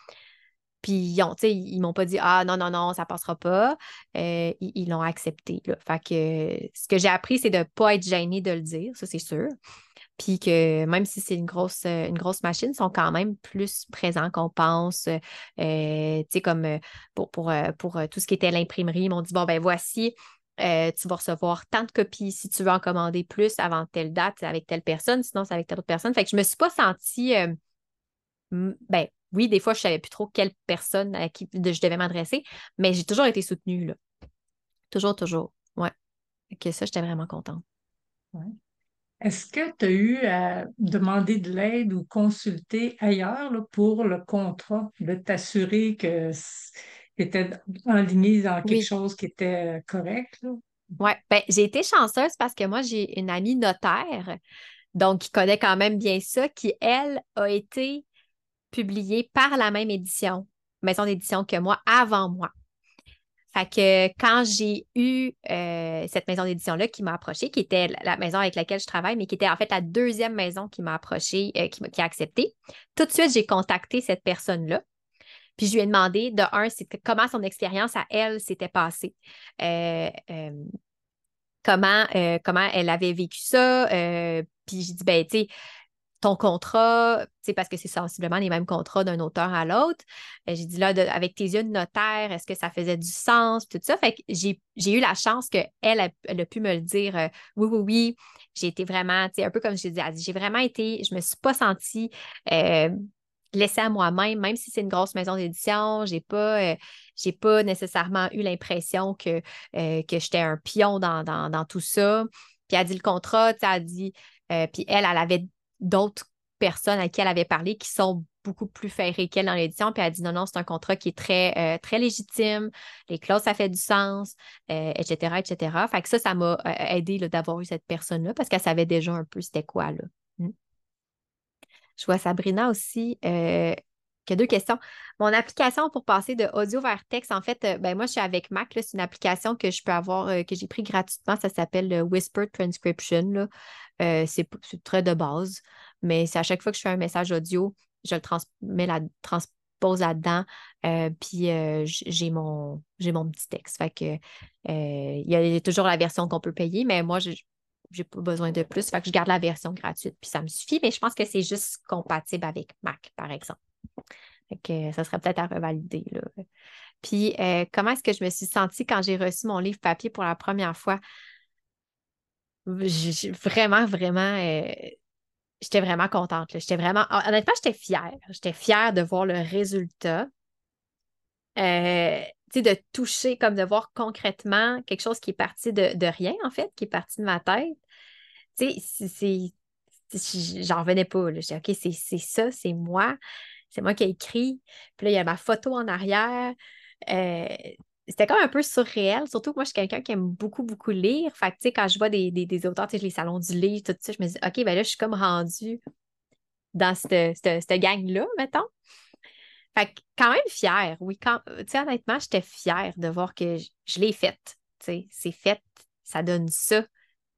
Puis ils ont, ils m'ont pas dit Ah non, non, non, ça passera pas. Euh, ils l'ont accepté. Fait que ce que j'ai appris, c'est de ne pas être gêné de le dire, ça c'est sûr. Puis que même si c'est une grosse, une grosse machine, sont quand même plus présents qu'on pense. Euh, tu sais, comme euh, pour, pour, pour tout ce qui était l'imprimerie, ils m'ont dit Bon, ben voici. tu vas recevoir tant de copies si tu veux en commander plus avant telle date avec telle personne, sinon c'est avec telle autre personne. Fait que je me suis pas sentie ben, oui, des fois, je savais plus trop quelle personne à qui je devais m'adresser, mais j'ai toujours été soutenue, là. Toujours, toujours. Ouais. Que ça, j'étais vraiment contente. Est-ce que tu as eu à demander de l'aide ou consulter ailleurs pour le contrat, de t'assurer que tu étais ligne dans quelque chose qui était correct? Oui, ben, j'ai été chanceuse parce que moi, j'ai une amie notaire, donc qui connaît quand même bien ça, qui, elle, a été publié par la même édition, maison d'édition que moi, avant moi. Fait que quand j'ai eu euh, cette maison d'édition-là qui m'a approché, qui était la maison avec laquelle je travaille, mais qui était en fait la deuxième maison qui m'a approché, euh, qui, a accepté, tout de suite, j'ai contacté cette personne-là. Puis je lui ai demandé, de un, comment son expérience à elle s'était passée. Euh, comment, comment elle avait vécu ça. puis j'ai dit, ben, tu sais, ton contrat, c'est parce que c'est sensiblement les mêmes contrats d'un auteur à l'autre. Euh, j'ai dit là, avec tes yeux de notaire, est-ce que ça faisait du sens, tout ça? Fait que j'ai, eu la chance qu'elle elle, a pu me le dire euh, oui, oui, oui. J'ai été vraiment, un peu comme je dit, j'ai vraiment été, je me suis pas sentie euh, laissée à moi-même, même si c'est une grosse maison d'édition, j'ai pas, j'ai pas nécessairement eu l'impression que, que j'étais un pion dans, dans, tout ça. Puis elle a dit le contrat, elle a dit, puis elle, elle avait d'autres personnes à qui elle avait parlé qui sont beaucoup plus ferrées qu'elle dans l'édition. Puis elle a dit non, non, c'est un contrat qui est très, euh, très légitime, les clauses, ça fait du sens, etc., euh, etc. Fait que ça, ça m'a euh, aidé d'avoir eu cette personne-là parce qu'elle savait déjà un peu c'était quoi. Là. Hmm. Je vois Sabrina aussi a deux questions. Mon application pour passer de audio vers texte, en fait, ben moi, je suis avec Mac. C'est une application que je peux avoir, que j'ai pris gratuitement. Ça s'appelle Whisper Transcription. Euh, c'est très de base, mais c'est à chaque fois que je fais un message audio, je le transmets la, transpose là-dedans, euh, puis euh, j'ai mon, mon petit texte. Fait que il y a toujours la version qu'on peut payer, mais moi, je n'ai pas besoin de plus. Fait que je garde la version gratuite, puis ça me suffit, mais je pense que c'est juste compatible avec Mac, par exemple. Fait que ça serait peut-être à revalider. Là. Puis, comment est-ce que je me suis sentie quand j'ai reçu mon livre papier pour la première fois? vraiment, vraiment, euh, j'étais vraiment contente. J'étais vraiment, honnêtement, j'étais fière. J'étais fière de voir le résultat. Euh, de toucher, comme de voir concrètement quelque chose qui est parti de, rien, en fait, qui est parti de ma tête. Tu sais, j'en revenais pas. J'ai OK, c'est ça, c'est moi. C'est moi qui ai écrit. Puis là, il y a ma photo en arrière. Euh, c'était comme un peu surréel, surtout que moi, je suis quelqu'un qui aime beaucoup, beaucoup lire. Fait que, tu sais, quand je vois des, des, auteurs, tu sais, les salons du livre, tout ça, je me dis, OK, ben là, je suis comme rendue dans cette, cette, gang-là, mettons. Fait que, quand même fière, oui. Tu sais, honnêtement, j'étais fière de voir que je, l'ai faite. Tu sais, c'est fait, ça donne ça.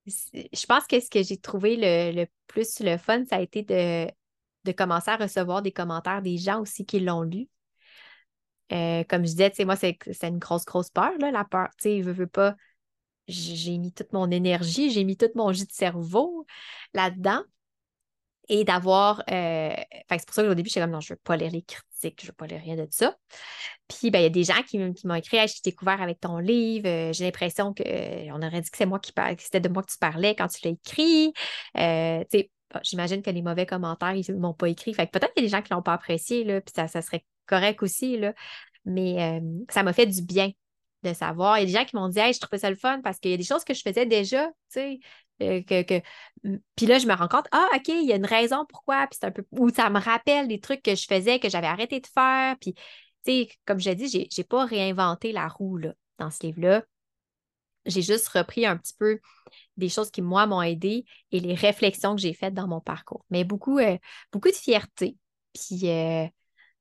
Je pense que ce que j'ai trouvé le, plus le fun, ça a été de, de commencer à recevoir des commentaires des gens aussi qui l'ont lu. Euh, comme je disais, moi, c'est une grosse, grosse peur, là, la peur. Tu sais, je veux pas. J'ai mis toute mon énergie, j'ai mis tout mon jus de cerveau là-dedans. Et d'avoir. Euh... c'est pour ça qu'au début, j'étais comme non, je ne veux pas lire les critiques, je ne veux pas lire rien de ça. Puis, ben, il y a des gens qui, m'ont écrit hey, Je t'ai découvert avec ton livre, euh, j'ai l'impression qu'on on aurait dit que c'est moi qui c'était de moi que tu parlais quand tu l'as écrit. Euh, j'imagine que les mauvais commentaires, ils ne m'ont pas écrit. Fait peut-être qu'il y a des gens qui ne l'ont pas apprécié, là, puis ça, serait correct aussi, là. mais euh, ça m'a fait du bien de savoir. Il y a des gens qui m'ont dit Hey, je trouvais ça le fun parce qu'il y a des choses que je faisais déjà, tu sais. Euh, que, Puis là, je me rends compte, ah, OK, il y a une raison pourquoi, puis c'est un peu. Ou ça me rappelle des trucs que je faisais, que j'avais arrêté de faire. Puis, tu sais, comme j'ai dit, j'ai, n'ai pas réinventé la roue là, dans ce livre-là. J'ai juste repris un petit peu des choses qui, moi, m'ont aidé et les réflexions que j'ai faites dans mon parcours. Mais beaucoup, euh, beaucoup de fierté. Puis euh,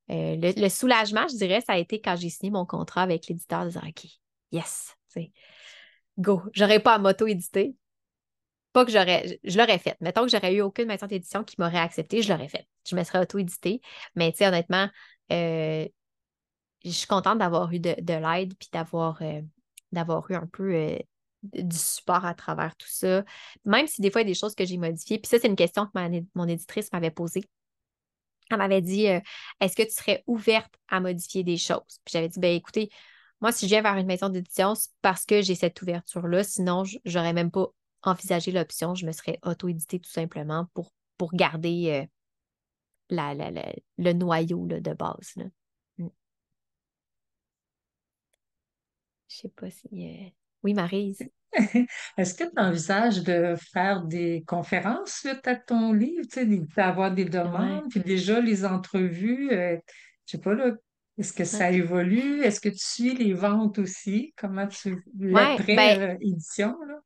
le, soulagement, je dirais, ça a été quand j'ai signé mon contrat avec l'éditeur de OK, yes, go. J'aurais pas à m'auto-éditer. Pas que j'aurais, je l'aurais fait. Mettons que j'aurais eu aucune maison d'édition qui m'aurait accepté, je l'aurais fait. Je me serais auto-édité. Mais tu sais, honnêtement, euh, je suis contente d'avoir eu de, l'aide puis d'avoir, euh, d'avoir eu un peu du support à travers tout ça. Même si des fois, il y a des choses que j'ai modifiées. Puis ça, c'est une question que mon éditrice m'avait posée elle m'avait dit euh, Est-ce que tu serais ouverte à modifier des choses? Puis j'avais dit ben écoutez, moi, si je viens vers une maison d'édition, c'est parce que j'ai cette ouverture-là. Sinon, j'aurais même pas envisagé l'option. Je me serais auto-édité tout simplement pour, garder euh, le noyau de base. Là. ne mm. Je sais pas si. Euh, oui, Marise. Est-ce que tu envisages de faire des conférences suite à ton livre, tu d'avoir des demandes, puis déjà les entrevues, euh, je sais pas là, est-ce que ça évolue? Est-ce que tu suis les ventes aussi? Comment tu l'après-édition, ben, là?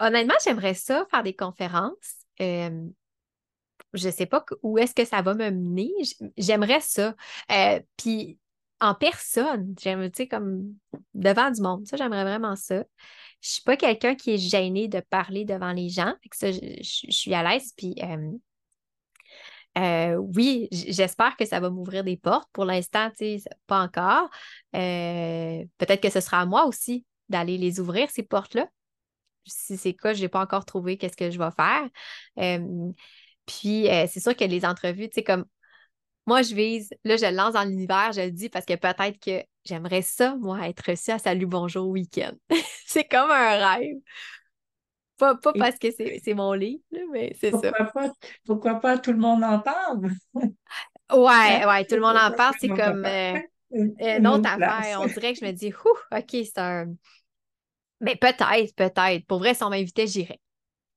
honnêtement, j'aimerais ça, faire des conférences. Euh, je sais pas où est-ce que ça va me mener. J'aimerais ça. Euh, puis en personne. Tu sais, comme devant du monde. Ça, j'aimerais vraiment ça. Je suis pas quelqu'un qui est gêné de parler devant les gens. ça, je, suis à l'aise. Puis euh, euh, oui, j'espère que ça va m'ouvrir des portes. Pour l'instant, tu sais, pas encore. Euh, peut-être que ce sera à moi aussi d'aller les ouvrir, ces portes-là. Si c'est le cas, je n'ai pas encore trouvé qu'est-ce que je vais faire. puis, c'est sûr que les entrevues, tu sais, comme moi, je vise, là, je le lance dans l'univers, je le dis parce que peut-être que j'aimerais ça, moi, être reçue à Salut Bonjour Week-end. c'est comme un rêve. Pas, pas parce que c'est mon livre, mais c'est ça. Pas, pourquoi pas tout le monde en parle? ouais, ouais, tout le monde en parle, c'est comme euh, une autre affaire. On dirait que je me dis, OK, c'est un. Mais peut-être, peut-être. Pour vrai, si on m'invitait, j'irais.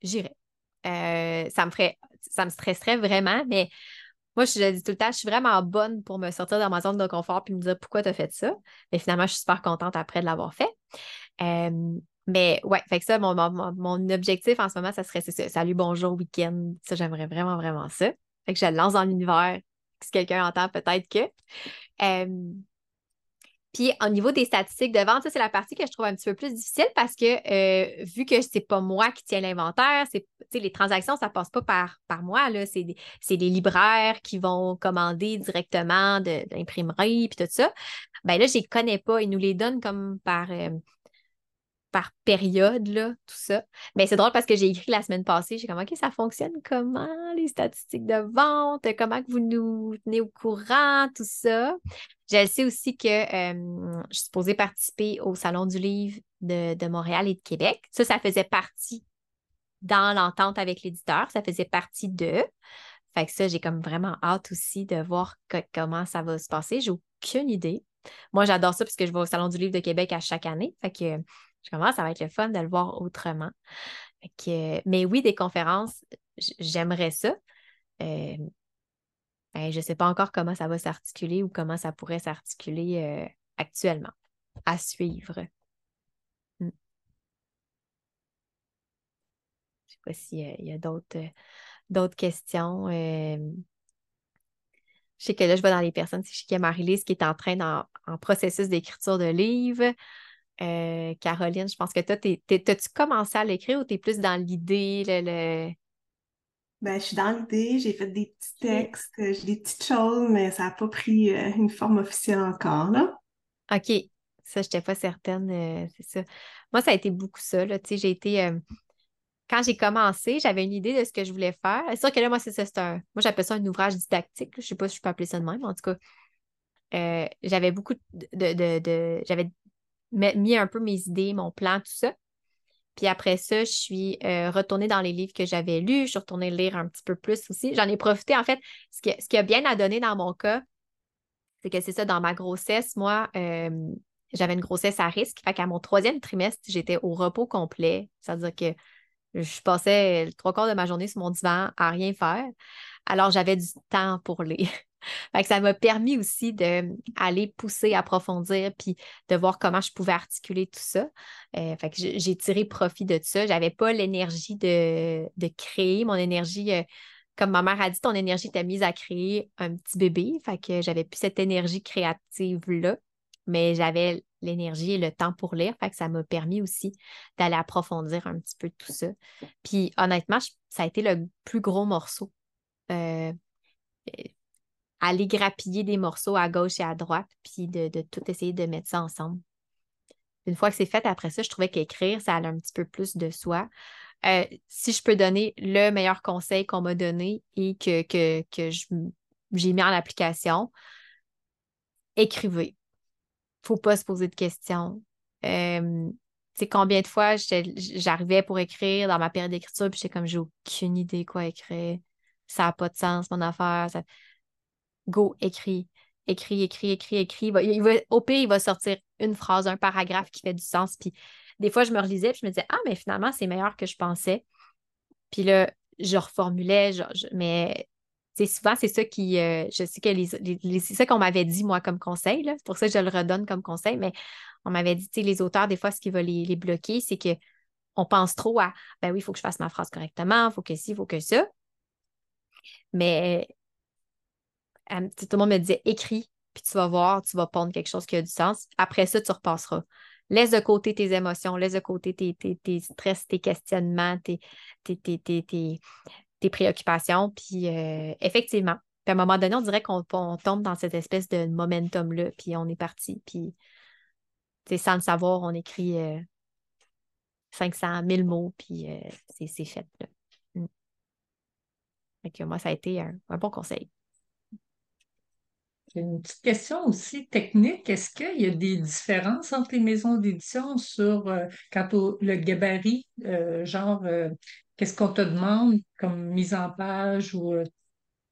J'irais. Euh, ça me ferait, ça me stresserait vraiment, mais moi, je le dis tout le temps, je suis vraiment bonne pour me sortir de ma zone de confort puis me dire pourquoi tu as fait ça. Mais finalement, je suis super contente après de l'avoir fait. mais ouais, fait que ça, mon, objectif en ce moment, ça serait ça. Salut, bonjour, week-end. Ça, j'aimerais vraiment, vraiment ça. Fait que je lance dans l'univers. Si quelqu'un entend, peut-être que. Puis au niveau des statistiques de vente, ça, c'est la partie que je trouve un petit peu plus difficile parce que euh, vu que c'est pas moi qui tiens l'inventaire, c'est les transactions, ça passe pas par, moi. C'est les libraires qui vont commander directement de, l'imprimerie puis tout ça. Ben là, je les connais pas. Ils nous les donnent comme par. Euh, par période, là, tout ça. Mais c'est drôle parce que j'ai écrit la semaine passée, j'ai comme, OK, ça fonctionne comment, les statistiques de vente, comment que vous nous tenez au courant, tout ça? Je sais aussi que je suis supposée participer au Salon du livre de, Montréal et de Québec. Ça, ça faisait partie dans l'entente avec l'éditeur, ça faisait partie de. Fait que ça, j'ai comme vraiment hâte aussi de voir comment ça va se passer. J'ai aucune idée. Moi, j'adore ça parce que je vais au Salon du livre de Québec à chaque année. Fait que je commence, ça va être le fun de le voir autrement. mais oui, des conférences, j'aimerais ça. Je ne sais pas encore comment ça va s'articuler ou comment ça pourrait s'articuler euh, actuellement. à suivre. Hmm. Je ne sais pas s'il y a d'autres, d'autres questions. Euh, je sais que là, je vais dans les personnes. Y a Marie-Lise qui est en train en processus d'écriture de livre. Euh, Caroline, je pense que toi, t'as-tu commencé à l'écrire ou tu es plus dans l'idée? Le, Ben, je suis dans l'idée, j'ai fait des petits textes, euh, j'ai des petites choses, mais ça n'a pas pris euh, une forme officielle encore, là. OK. Ça, je n'étais pas certaine, c'est ça. Moi, ça a été beaucoup ça, là. Tu sais, j'ai été quand j'ai commencé, j'avais une idée de ce que je voulais faire. C'est sûr que là, moi, c'est ça, c'est un. Moi, j'appelle ça un ouvrage didactique. Je ne sais pas si je peux appeler ça de même, en tout cas. Euh, j'avais beaucoup de. j'avais mis un peu mes idées, mon plan, tout ça. Puis après ça, je suis euh, retournée dans les livres que j'avais lus. Je suis retournée lire un petit peu plus aussi. J'en ai profité. En fait, ce qui, ce a bien à donner dans mon cas, c'est que c'est ça, dans ma grossesse, moi, euh, j'avais une grossesse à risque. Fait qu'à mon troisième trimestre, j'étais au repos complet. C'est-à-dire que je passais trois quarts de ma journée sur mon divan à rien faire. Alors, j'avais du temps pour ça m'a permis aussi d'aller pousser, approfondir, puis de voir comment je pouvais articuler tout ça. Euh, j'ai tiré profit de ça. Je n'avais pas l'énergie de, créer. Mon énergie, euh, comme ma mère a dit, ton énergie était mise à créer un petit bébé. Fait que j'avais plus cette énergie créative-là, mais j'avais l'énergie et le temps pour lire. Ça m'a permis aussi d'aller approfondir un petit peu tout ça. Puis honnêtement, ça a été le plus gros morceau. Euh, aller grappiller des morceaux à gauche et à droite, puis de, tout essayer de mettre ça ensemble. Une fois que c'est fait, après ça, je trouvais qu'écrire, ça allait un petit peu plus de soi. Euh, si je peux donner le meilleur conseil qu'on m'a donné et que, que, que j'ai mis en application, écrivez faut pas se poser de questions. Euh, tu sais, combien de fois j'arrivais pour écrire dans ma période d'écriture, puis j'étais comme, j'ai aucune idée quoi écrire. Ça n'a pas de sens, mon affaire. Go, écris. Écris, écris, écris, écris. Il va, au pire, il va sortir une phrase, un paragraphe qui fait du sens. Puis des fois, je me relisais, puis je me disais, ah, mais finalement, c'est meilleur que je pensais. Puis là, je reformulais, mais souvent, c'est ça qui. Euh, je sais que c'est ça qu'on m'avait dit, moi, comme conseil. C'est pour ça que je le redonne comme conseil. Mais on m'avait dit, les auteurs, des fois, ce qui va les, bloquer, c'est qu'on pense trop à ben oui, il faut que je fasse ma phrase correctement, il faut que ci, il faut que ça. Mais tout le monde me disait écris, puis tu vas voir, tu vas pondre quelque chose qui a du sens. Après ça, tu repasseras. Laisse de côté tes émotions, laisse de côté tes, tes, stress, tes questionnements, tes, tes préoccupations. Puis euh, effectivement, à un moment donné, on dirait qu'on tombe dans cette espèce de momentum-là, puis on est parti. Puis sans le savoir, on écrit 500, euh, 1000 mots, puis euh, c'est fait. Là. Mm. moi, ça a été un, bon conseil. Une petite question aussi technique. Est-ce qu'il y a des différences entre les maisons d'édition sur quant au le gabarit, genre Qu'est-ce qu'on te demande comme mise en page ou euh,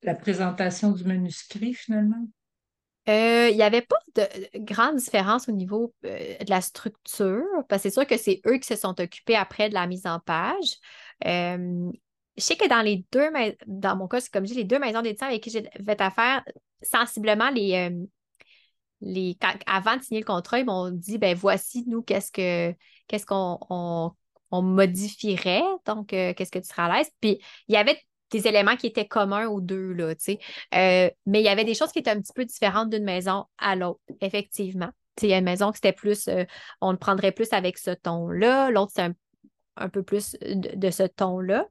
la présentation du manuscrit finalement? Euh, il n'y avait pas de grande différence au niveau euh, de la structure, parce que c'est sûr que c'est eux qui se sont occupés après de la mise en page. je sais que dans les deux, dans mon cas, c'est comme je dis, les deux maisons d'édition avec qui j'ai fait affaire, sensiblement, les, les, avant de signer le contrat, ils m'ont dit ben voici, nous, qu'est-ce que qu'est-ce qu'on on modifierait. Donc, euh, qu'est-ce que tu seras à l'aise? Puis, il y avait des éléments qui étaient communs aux deux, là, tu sais. Euh, mais il y avait des choses qui étaient un petit peu différentes d'une maison à l'autre, effectivement. Tu sais, il y a une maison qui c'était plus, euh, on le prendrait plus avec ce ton-là, l'autre, c'est un, peu plus de, ce ton-là.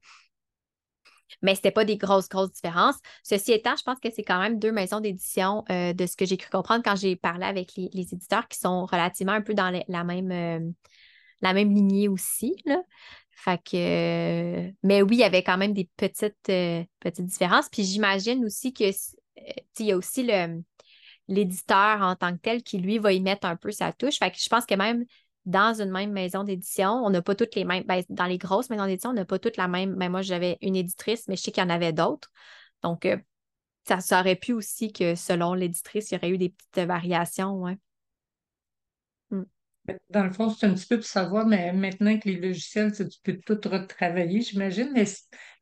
Mais ce n'était pas des grosses, grosses différences. Ceci étant, je pense que c'est quand même deux maisons d'édition de ce que j'ai cru comprendre quand j'ai parlé avec les, éditeurs qui sont relativement un peu dans la même la même lignée aussi. Là. Fait que, mais oui, il y avait quand même des petites, euh, petites différences. Puis j'imagine aussi que euh, il y a aussi l'éditeur en tant que tel qui, lui, va y mettre un peu sa touche. Fait que je pense que même dans une même maison d'édition, on n'a pas toutes les mêmes. Ben, dans les grosses maisons d'édition, on n'a pas toutes la même. Mais ben, moi, j'avais une éditrice, mais je sais qu'il y en avait d'autres. Donc, euh, ça, ça, aurait pu aussi que selon l'éditrice, il y aurait eu des petites variations. Ouais. Dans le fond, c'est un petit peu pour savoir, mais maintenant que les logiciels, tu peux tout retravailler, j'imagine. Mais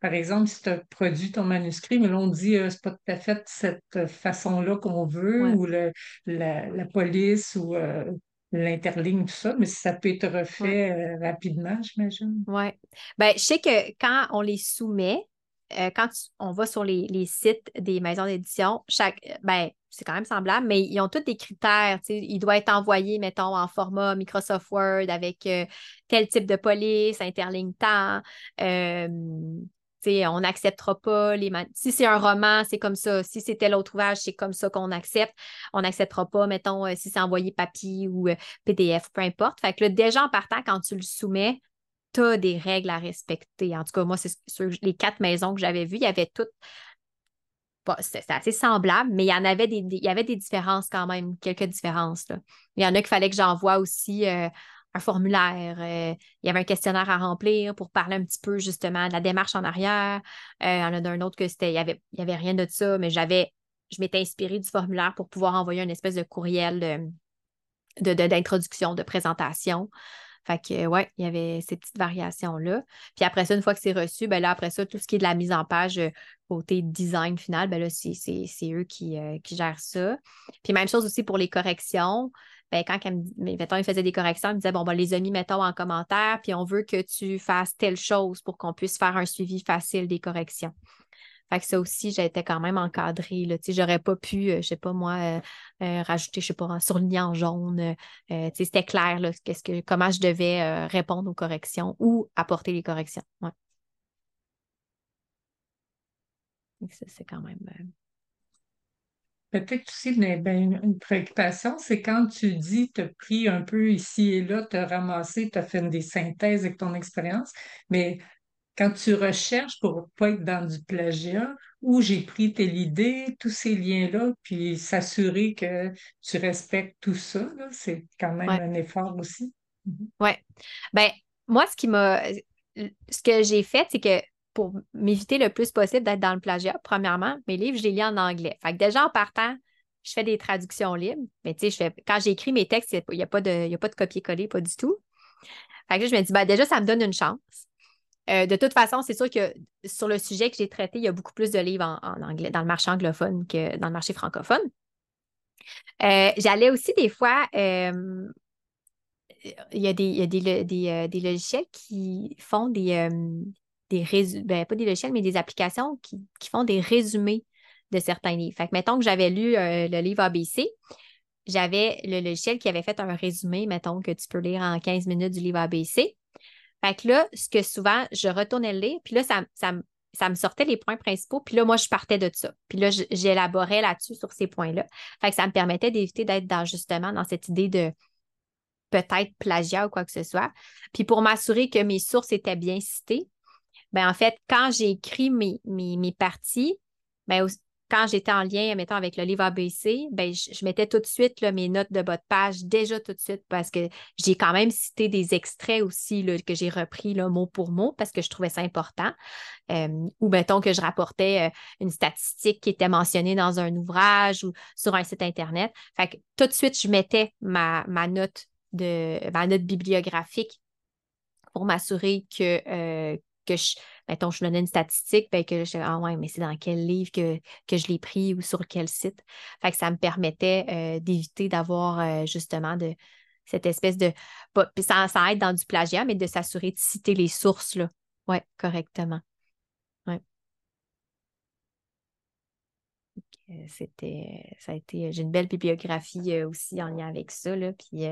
par exemple, si tu as produit ton manuscrit, mais là, on dit euh, c'est pas tout à fait cette façon-là qu'on veut, ou la, police, ou euh, l'interligne, tout ça, mais ça peut être refait euh, rapidement, j'imagine. Oui. Ben, je sais que quand on les soumet, euh, quand on va sur les, sites des maisons d'édition, chaque ben, c'est quand même semblable, mais ils ont tous des critères. Il doit être envoyé, mettons, en format Microsoft Word avec euh, tel type de police, interligne temps. On n'acceptera pas les. Si c'est un roman, c'est comme ça. Si c'est tel autre ouvrage, c'est comme ça qu'on accepte. On n'acceptera pas, mettons, euh, si c'est envoyé papier ou PDF, peu importe. Fait que là, déjà en partant, quand tu le soumets, tu as des règles à respecter. En tout cas, moi, c'est sur les quatre maisons que j'avais vues, il y avait toutes. C'était assez semblable, mais il y en avait des, différences quand même, quelques différences. Il y en a qu'il fallait que j'envoie aussi euh, un formulaire. Euh, il y avait un questionnaire à remplir pour parler un petit peu justement de la démarche en arrière. Euh, il y en a d'un autre que c'était, il n'y avait, il avait rien de ça, mais j'avais, je m'étais inspirée du formulaire pour pouvoir envoyer une espèce de courriel d'introduction, de, de, de présentation. Fait que, ouais, il y avait ces petites variations-là. Puis après ça, une fois que c'est reçu, ben là, après ça, tout ce qui est de la mise en page euh, côté design final, ben là, c'est eux qui, qui, gèrent ça. Puis même chose aussi pour les corrections. Ben, quand mettons, ils faisaient des corrections, ils me disaient Bon, ben, les amis, mettons en commentaire, puis on veut que tu fasses telle chose pour qu'on puisse faire un suivi facile des corrections. Fait que ça aussi, été quand même encadrée. Là. J'aurais pas pu, euh, je sais pas moi, euh, euh, rajouter, je sais pas, surligner en jaune. c'était clair là, qu'est-ce que, comment je devais répondre aux corrections ou apporter les corrections. Ouais. c'est quand même. Peut-être aussi une, ben, une préoccupation, c'est quand tu dis tu as pris un peu ici et là, tu as ramassé, tu as fait des synthèses avec ton expérience, mais quand tu recherches pour ne pas être dans du plagiat, où j'ai pris telle idée, tous ces liens-là, puis s'assurer que tu respectes tout ça, c'est quand même un effort aussi. Oui. Ben, moi, ce qui m'a. Ce que j'ai fait, c'est que pour m'éviter le plus possible d'être dans le plagiat, premièrement, mes livres, je les lis en anglais. Fait que déjà en partant, je fais des traductions libres. Mais tu sais, quand j'écris mes textes, il n'y a, pas de, copier-coller, pas du tout. Fait que je me dis, ben, déjà, ça me donne une chance. Euh, de toute façon, c'est sûr que sur le sujet que j'ai traité, il y a beaucoup plus de livres en, anglais dans le marché anglophone que dans le marché francophone. Euh, j'allais aussi des fois, euh, il y a, des, logiciels qui font des, des résumés, ben, pas des logiciels, mais des applications qui, font des résumés de certains livres. Fait que mettons que j'avais lu le livre ABC, j'avais le logiciel qui avait fait un résumé, mettons que tu peux lire en 15 minutes du livre ABC. Fait que là, ce que souvent, je retournais le lire, puis là, ça, ça, me sortait les points principaux, puis là, moi, je partais de ça. Puis là, j'élaborais là-dessus sur ces points-là. Fait que ça me permettait d'éviter d'être dans, justement dans cette idée de peut-être plagiat ou quoi que ce soit. Puis pour m'assurer que mes sources étaient bien citées, ben en fait, quand j'ai écrit mes, mes, mes parties, ben, quand j'étais en lien, mettons, avec le livre ABC, ben, je, mettais tout de suite mes notes de bas de page, déjà tout de suite, parce que j'ai quand même cité des extraits aussi là, que j'ai repris mot pour mot parce que je trouvais ça important. Euh, ou mettons que je rapportais euh, une statistique qui était mentionnée dans un ouvrage ou sur un site Internet. Fait que tout de suite, je mettais ma, ma note de ma note bibliographique pour m'assurer que, euh, que je mettons, je donnais une statistique, ben que je ah ouais, mais c'est dans quel livre que, que je l'ai pris ou sur quel site? Fait que ça me permettait euh, d'éviter d'avoir euh, justement de cette espèce de. Puis ça, ça aide dans du plagiat, mais de s'assurer de citer les sources, là. Correctement. Ouais. C'était, ça a été, j'ai une belle bibliographie euh, aussi en lien avec ça, là, puis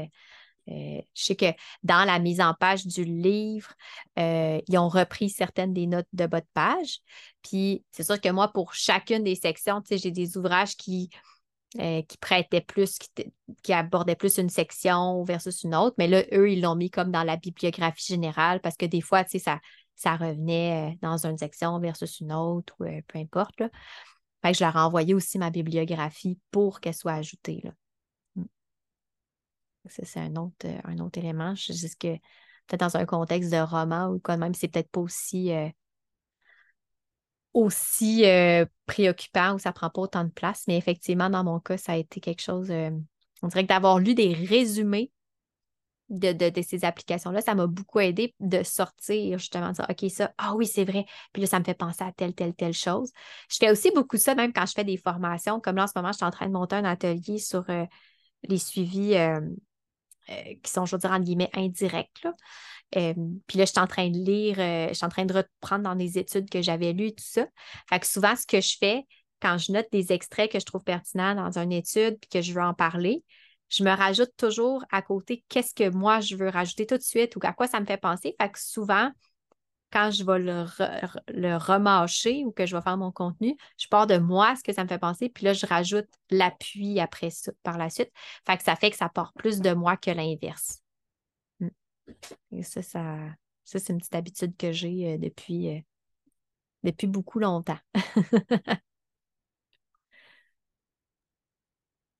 euh, je sais que dans la mise en page du livre, euh, ils ont repris certaines des notes de bas de page. Puis c'est sûr que moi, pour chacune des sections, j'ai des ouvrages qui, euh, prêtaient plus, qui, abordaient plus une section versus une autre. Mais là, eux, ils l'ont mis comme dans la bibliographie générale parce que des fois, ça, revenait dans une section versus une autre ou peu importe. Je leur ai envoyé aussi ma bibliographie pour qu'elle soit ajoutée. C'est un autre, euh, un autre élément. Je dis que peut-être dans un contexte de roman ou quoi même, c'est peut-être pas aussi, euh, aussi euh, préoccupant ou ça prend pas autant de place. Mais effectivement, dans mon cas, ça a été quelque chose. on dirait que d'avoir lu des résumés de, de, ces applications-là, ça m'a beaucoup aidé de sortir justement, de dire OK, ça, ah oui, c'est vrai. Puis là, ça me fait penser à telle, telle, telle chose. Je fais aussi beaucoup ça, même quand je fais des formations. Comme là, en ce moment, je suis en train de monter un atelier sur les suivis qui sont, je veux dire, guillemets, indirects. Là. puis là, je suis en train de lire, je suis en train de reprendre dans des études que j'avais lues tout ça. Fait que souvent, ce que je fais, quand je note des extraits que je trouve pertinents dans une étude puis que je veux en parler, je me rajoute toujours à côté qu'est-ce que moi je veux rajouter tout de suite ou à quoi ça me fait penser. Fait que souvent, quand je vais le, remâcher ou que je vais faire mon contenu, je pars de moi, ce que ça me fait penser, puis là, je rajoute l'appui après par la suite. Fait que ça fait que ça part plus de moi que l'inverse. Hmm. Et ça, ça, ça c'est une petite habitude que j'ai euh, depuis, euh, depuis beaucoup longtemps.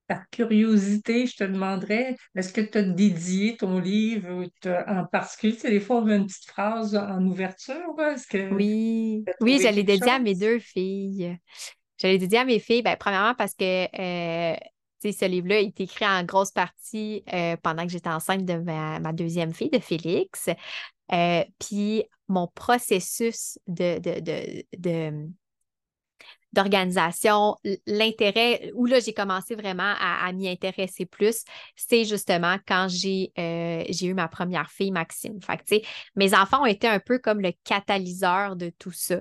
par curiosité, je te demanderais, est-ce que tu as dédié ton livre en particulier? Tu des fois, on a une petite phrase en ouverture. Est-ce que oui, oui, j'allais dédier à mes deux filles. J'allais dédier à mes filles, ben, premièrement parce que euh, ce livre-là est écrit en grosse partie euh, pendant que j'étais enceinte de ma, deuxième fille, de Félix. Euh, puis mon processus de, de d'organisation, l'intérêt, où là, j'ai commencé vraiment à, m'y intéresser plus, c'est justement quand j'ai euh, eu ma première fille, Maxime. Fait mes enfants ont été un peu comme le catalyseur de tout ça.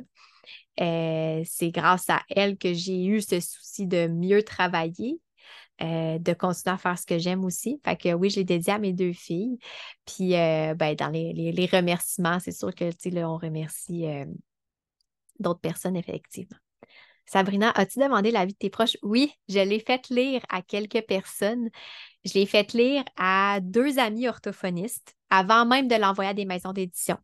Euh, c'est grâce à elle que j'ai eu ce souci de mieux travailler, euh, de continuer à faire ce que j'aime aussi. Fait que oui, je l'ai dédié à mes deux filles. Puis ben, dans les, les remerciements, c'est sûr que on remercie d'autres personnes, effectivement. Sabrina, as-tu demandé l'avis de tes proches? Oui, je l'ai fait lire à quelques personnes. Je l'ai fait lire à deux amis orthophonistes avant même de l'envoyer à des maisons d'édition.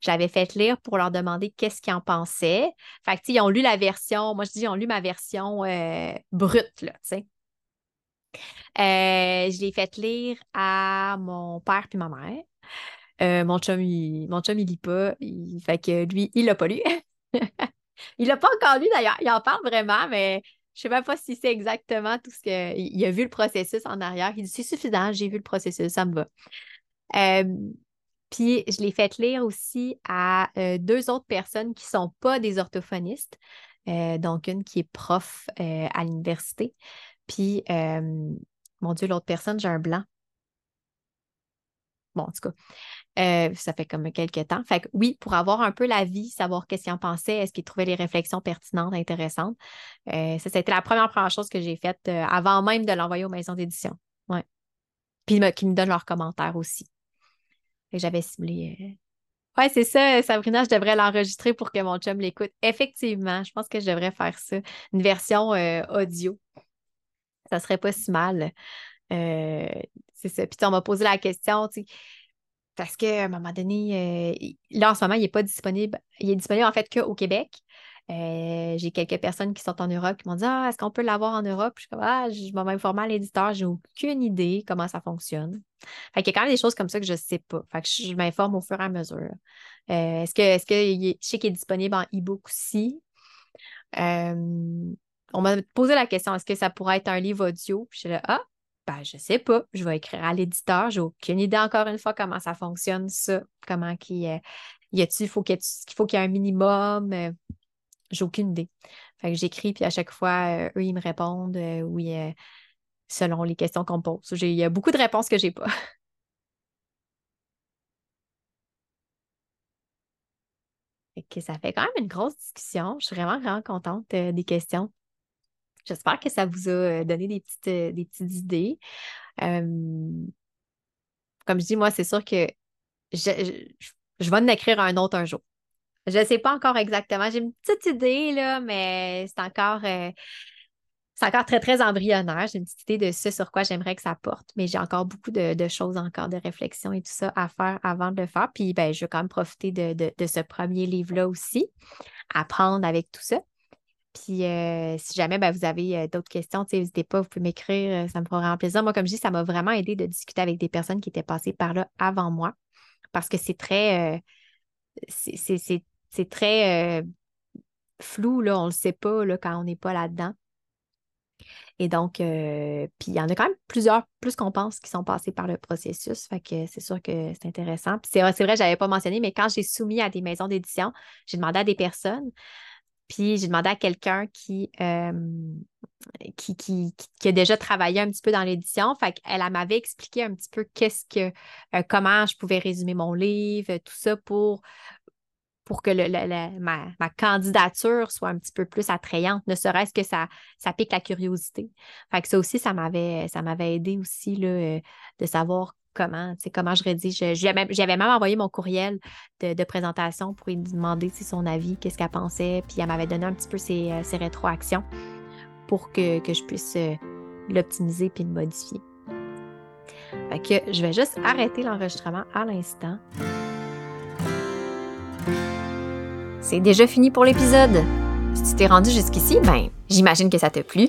J'avais fait lire pour leur demander qu'est-ce qu'ils en pensaient. Fait que, ils ont lu la version, moi je dis, ils ont lu ma version euh, brute, là, tu sais. Euh, je l'ai fait lire à mon père puis ma mère. Euh, mon chum, il, mon chum, il lit pas. fait que lui, il l'a pas lu. Il l'a pas encore lu d'ailleurs. Il en parle vraiment, mais je sais même pas si c'est exactement tout ce que. Il a vu le processus en arrière. Il dit c'est suffisant, j'ai vu le processus, ça me va. puis je l'ai fait lire aussi à euh, deux autres personnes qui sont pas des orthophonistes. Euh, donc, une qui est prof euh, à l'université. Puis, mon Dieu, l'autre personne, j'ai un blanc. Bon, en tout cas, euh, ça fait comme quelques temps. Fait que oui, pour avoir un peu la vie, savoir qu'est-ce qu'il en pensait, est-ce qu'il trouvait les réflexions pertinentes, intéressantes. Euh, ça, c'était la première, première chose que j'ai faite euh, avant même de l'envoyer aux maisons d'édition. Ouais. Puis qui me donnent leurs commentaires aussi. j'avais ciblé. Ouais, c'est ça, Sabrina, je devrais l'enregistrer pour que mon chum l'écoute. Effectivement, je pense que je devrais faire ça. Une version audio. Ça serait pas si mal. c'est ça. Puis on m'a posé la question, tu sais, parce qu'à un moment donné, euh, là, en ce moment, il n'est pas disponible. Il est disponible en fait qu'au Québec. Euh, j'ai quelques personnes qui sont en Europe qui m'ont dit Ah, est-ce qu'on peut l'avoir en Europe? je suis comme Ah, je m'informer à l'éditeur, j'ai aucune idée comment ça fonctionne. Fait qu'il y a quand même des choses comme ça que je ne sais pas. Fait que je m'informe au fur et à mesure. Euh, est-ce que, est-ce que je sais qu'il est disponible en e-book aussi? on m'a posé la question est-ce que ça pourrait être un livre audio? Puis je suis là, ah, ben, je sais pas. Je vais écrire à l'éditeur. J'ai aucune idée encore une fois comment ça fonctionne, ça. Comment qu'il euh, y a-t-il, faut qu'il y ait un minimum. Euh, j'ai aucune idée. Fait que j'écris, puis à chaque fois, euh, eux, ils me répondent oui, selon les questions qu'on me pose. Il y a beaucoup de réponses que j'ai pas. que ça fait quand même une grosse discussion. Je suis vraiment, vraiment contente des questions. J'espère que ça vous a euh, donné des petites, euh, idées. comme je dis, moi, c'est sûr que je, vais en écrire un autre un jour. Je ne sais pas encore exactement. J'ai une petite idée, là, mais c'est encore, euh, encore très, très embryonnaire. J'ai une petite idée de ce sur quoi j'aimerais que ça porte, mais j'ai encore beaucoup de, choses encore, de réflexion et tout ça à faire avant de le faire. Puis, ben, je vais quand même profiter de, de ce premier livre-là aussi, apprendre avec tout ça. Puis euh, si jamais ben, vous avez euh, d'autres questions, n'hésitez pas, vous pouvez m'écrire, euh, ça me fera vraiment plaisir. Moi, comme je dis, ça m'a vraiment aidé de discuter avec des personnes qui étaient passées par là avant moi parce que c'est très, c'est très flou, là, on ne le sait pas là, quand on n'est pas là-dedans. Et donc, puis il y en a quand même plusieurs, plus qu'on pense, qui sont passés par le processus. Fait que c'est sûr que c'est intéressant. Puis c'est vrai, je n'avais pas mentionné, mais quand j'ai soumis à des maisons d'édition, j'ai demandé à des personnes Puis j'ai demandé à quelqu'un qui, qui, a déjà travaillé un petit peu dans l'édition. Fait qu'elle elle, m'avait expliqué un petit peu qu'est-ce que, comment je pouvais résumer mon livre, tout ça pour que ma, candidature soit un petit peu plus attrayante, ne serait-ce que ça, ça pique la curiosité. Fait que ça aussi, ça m'avait, aidé aussi euh, de savoir comment, comment je rédige. J'avais même envoyé mon courriel de, présentation pour lui demander son avis, qu'est-ce qu'elle pensait, puis elle m'avait donné un petit peu ses, euh, rétroactions pour que, que je puisse euh, l'optimiser puis le modifier. Fait que je vais juste arrêter l'enregistrement à l'instant. C'est déjà fini pour l'épisode. Si tu t'es rendu jusqu'ici, ben, j'imagine que ça t'a plu.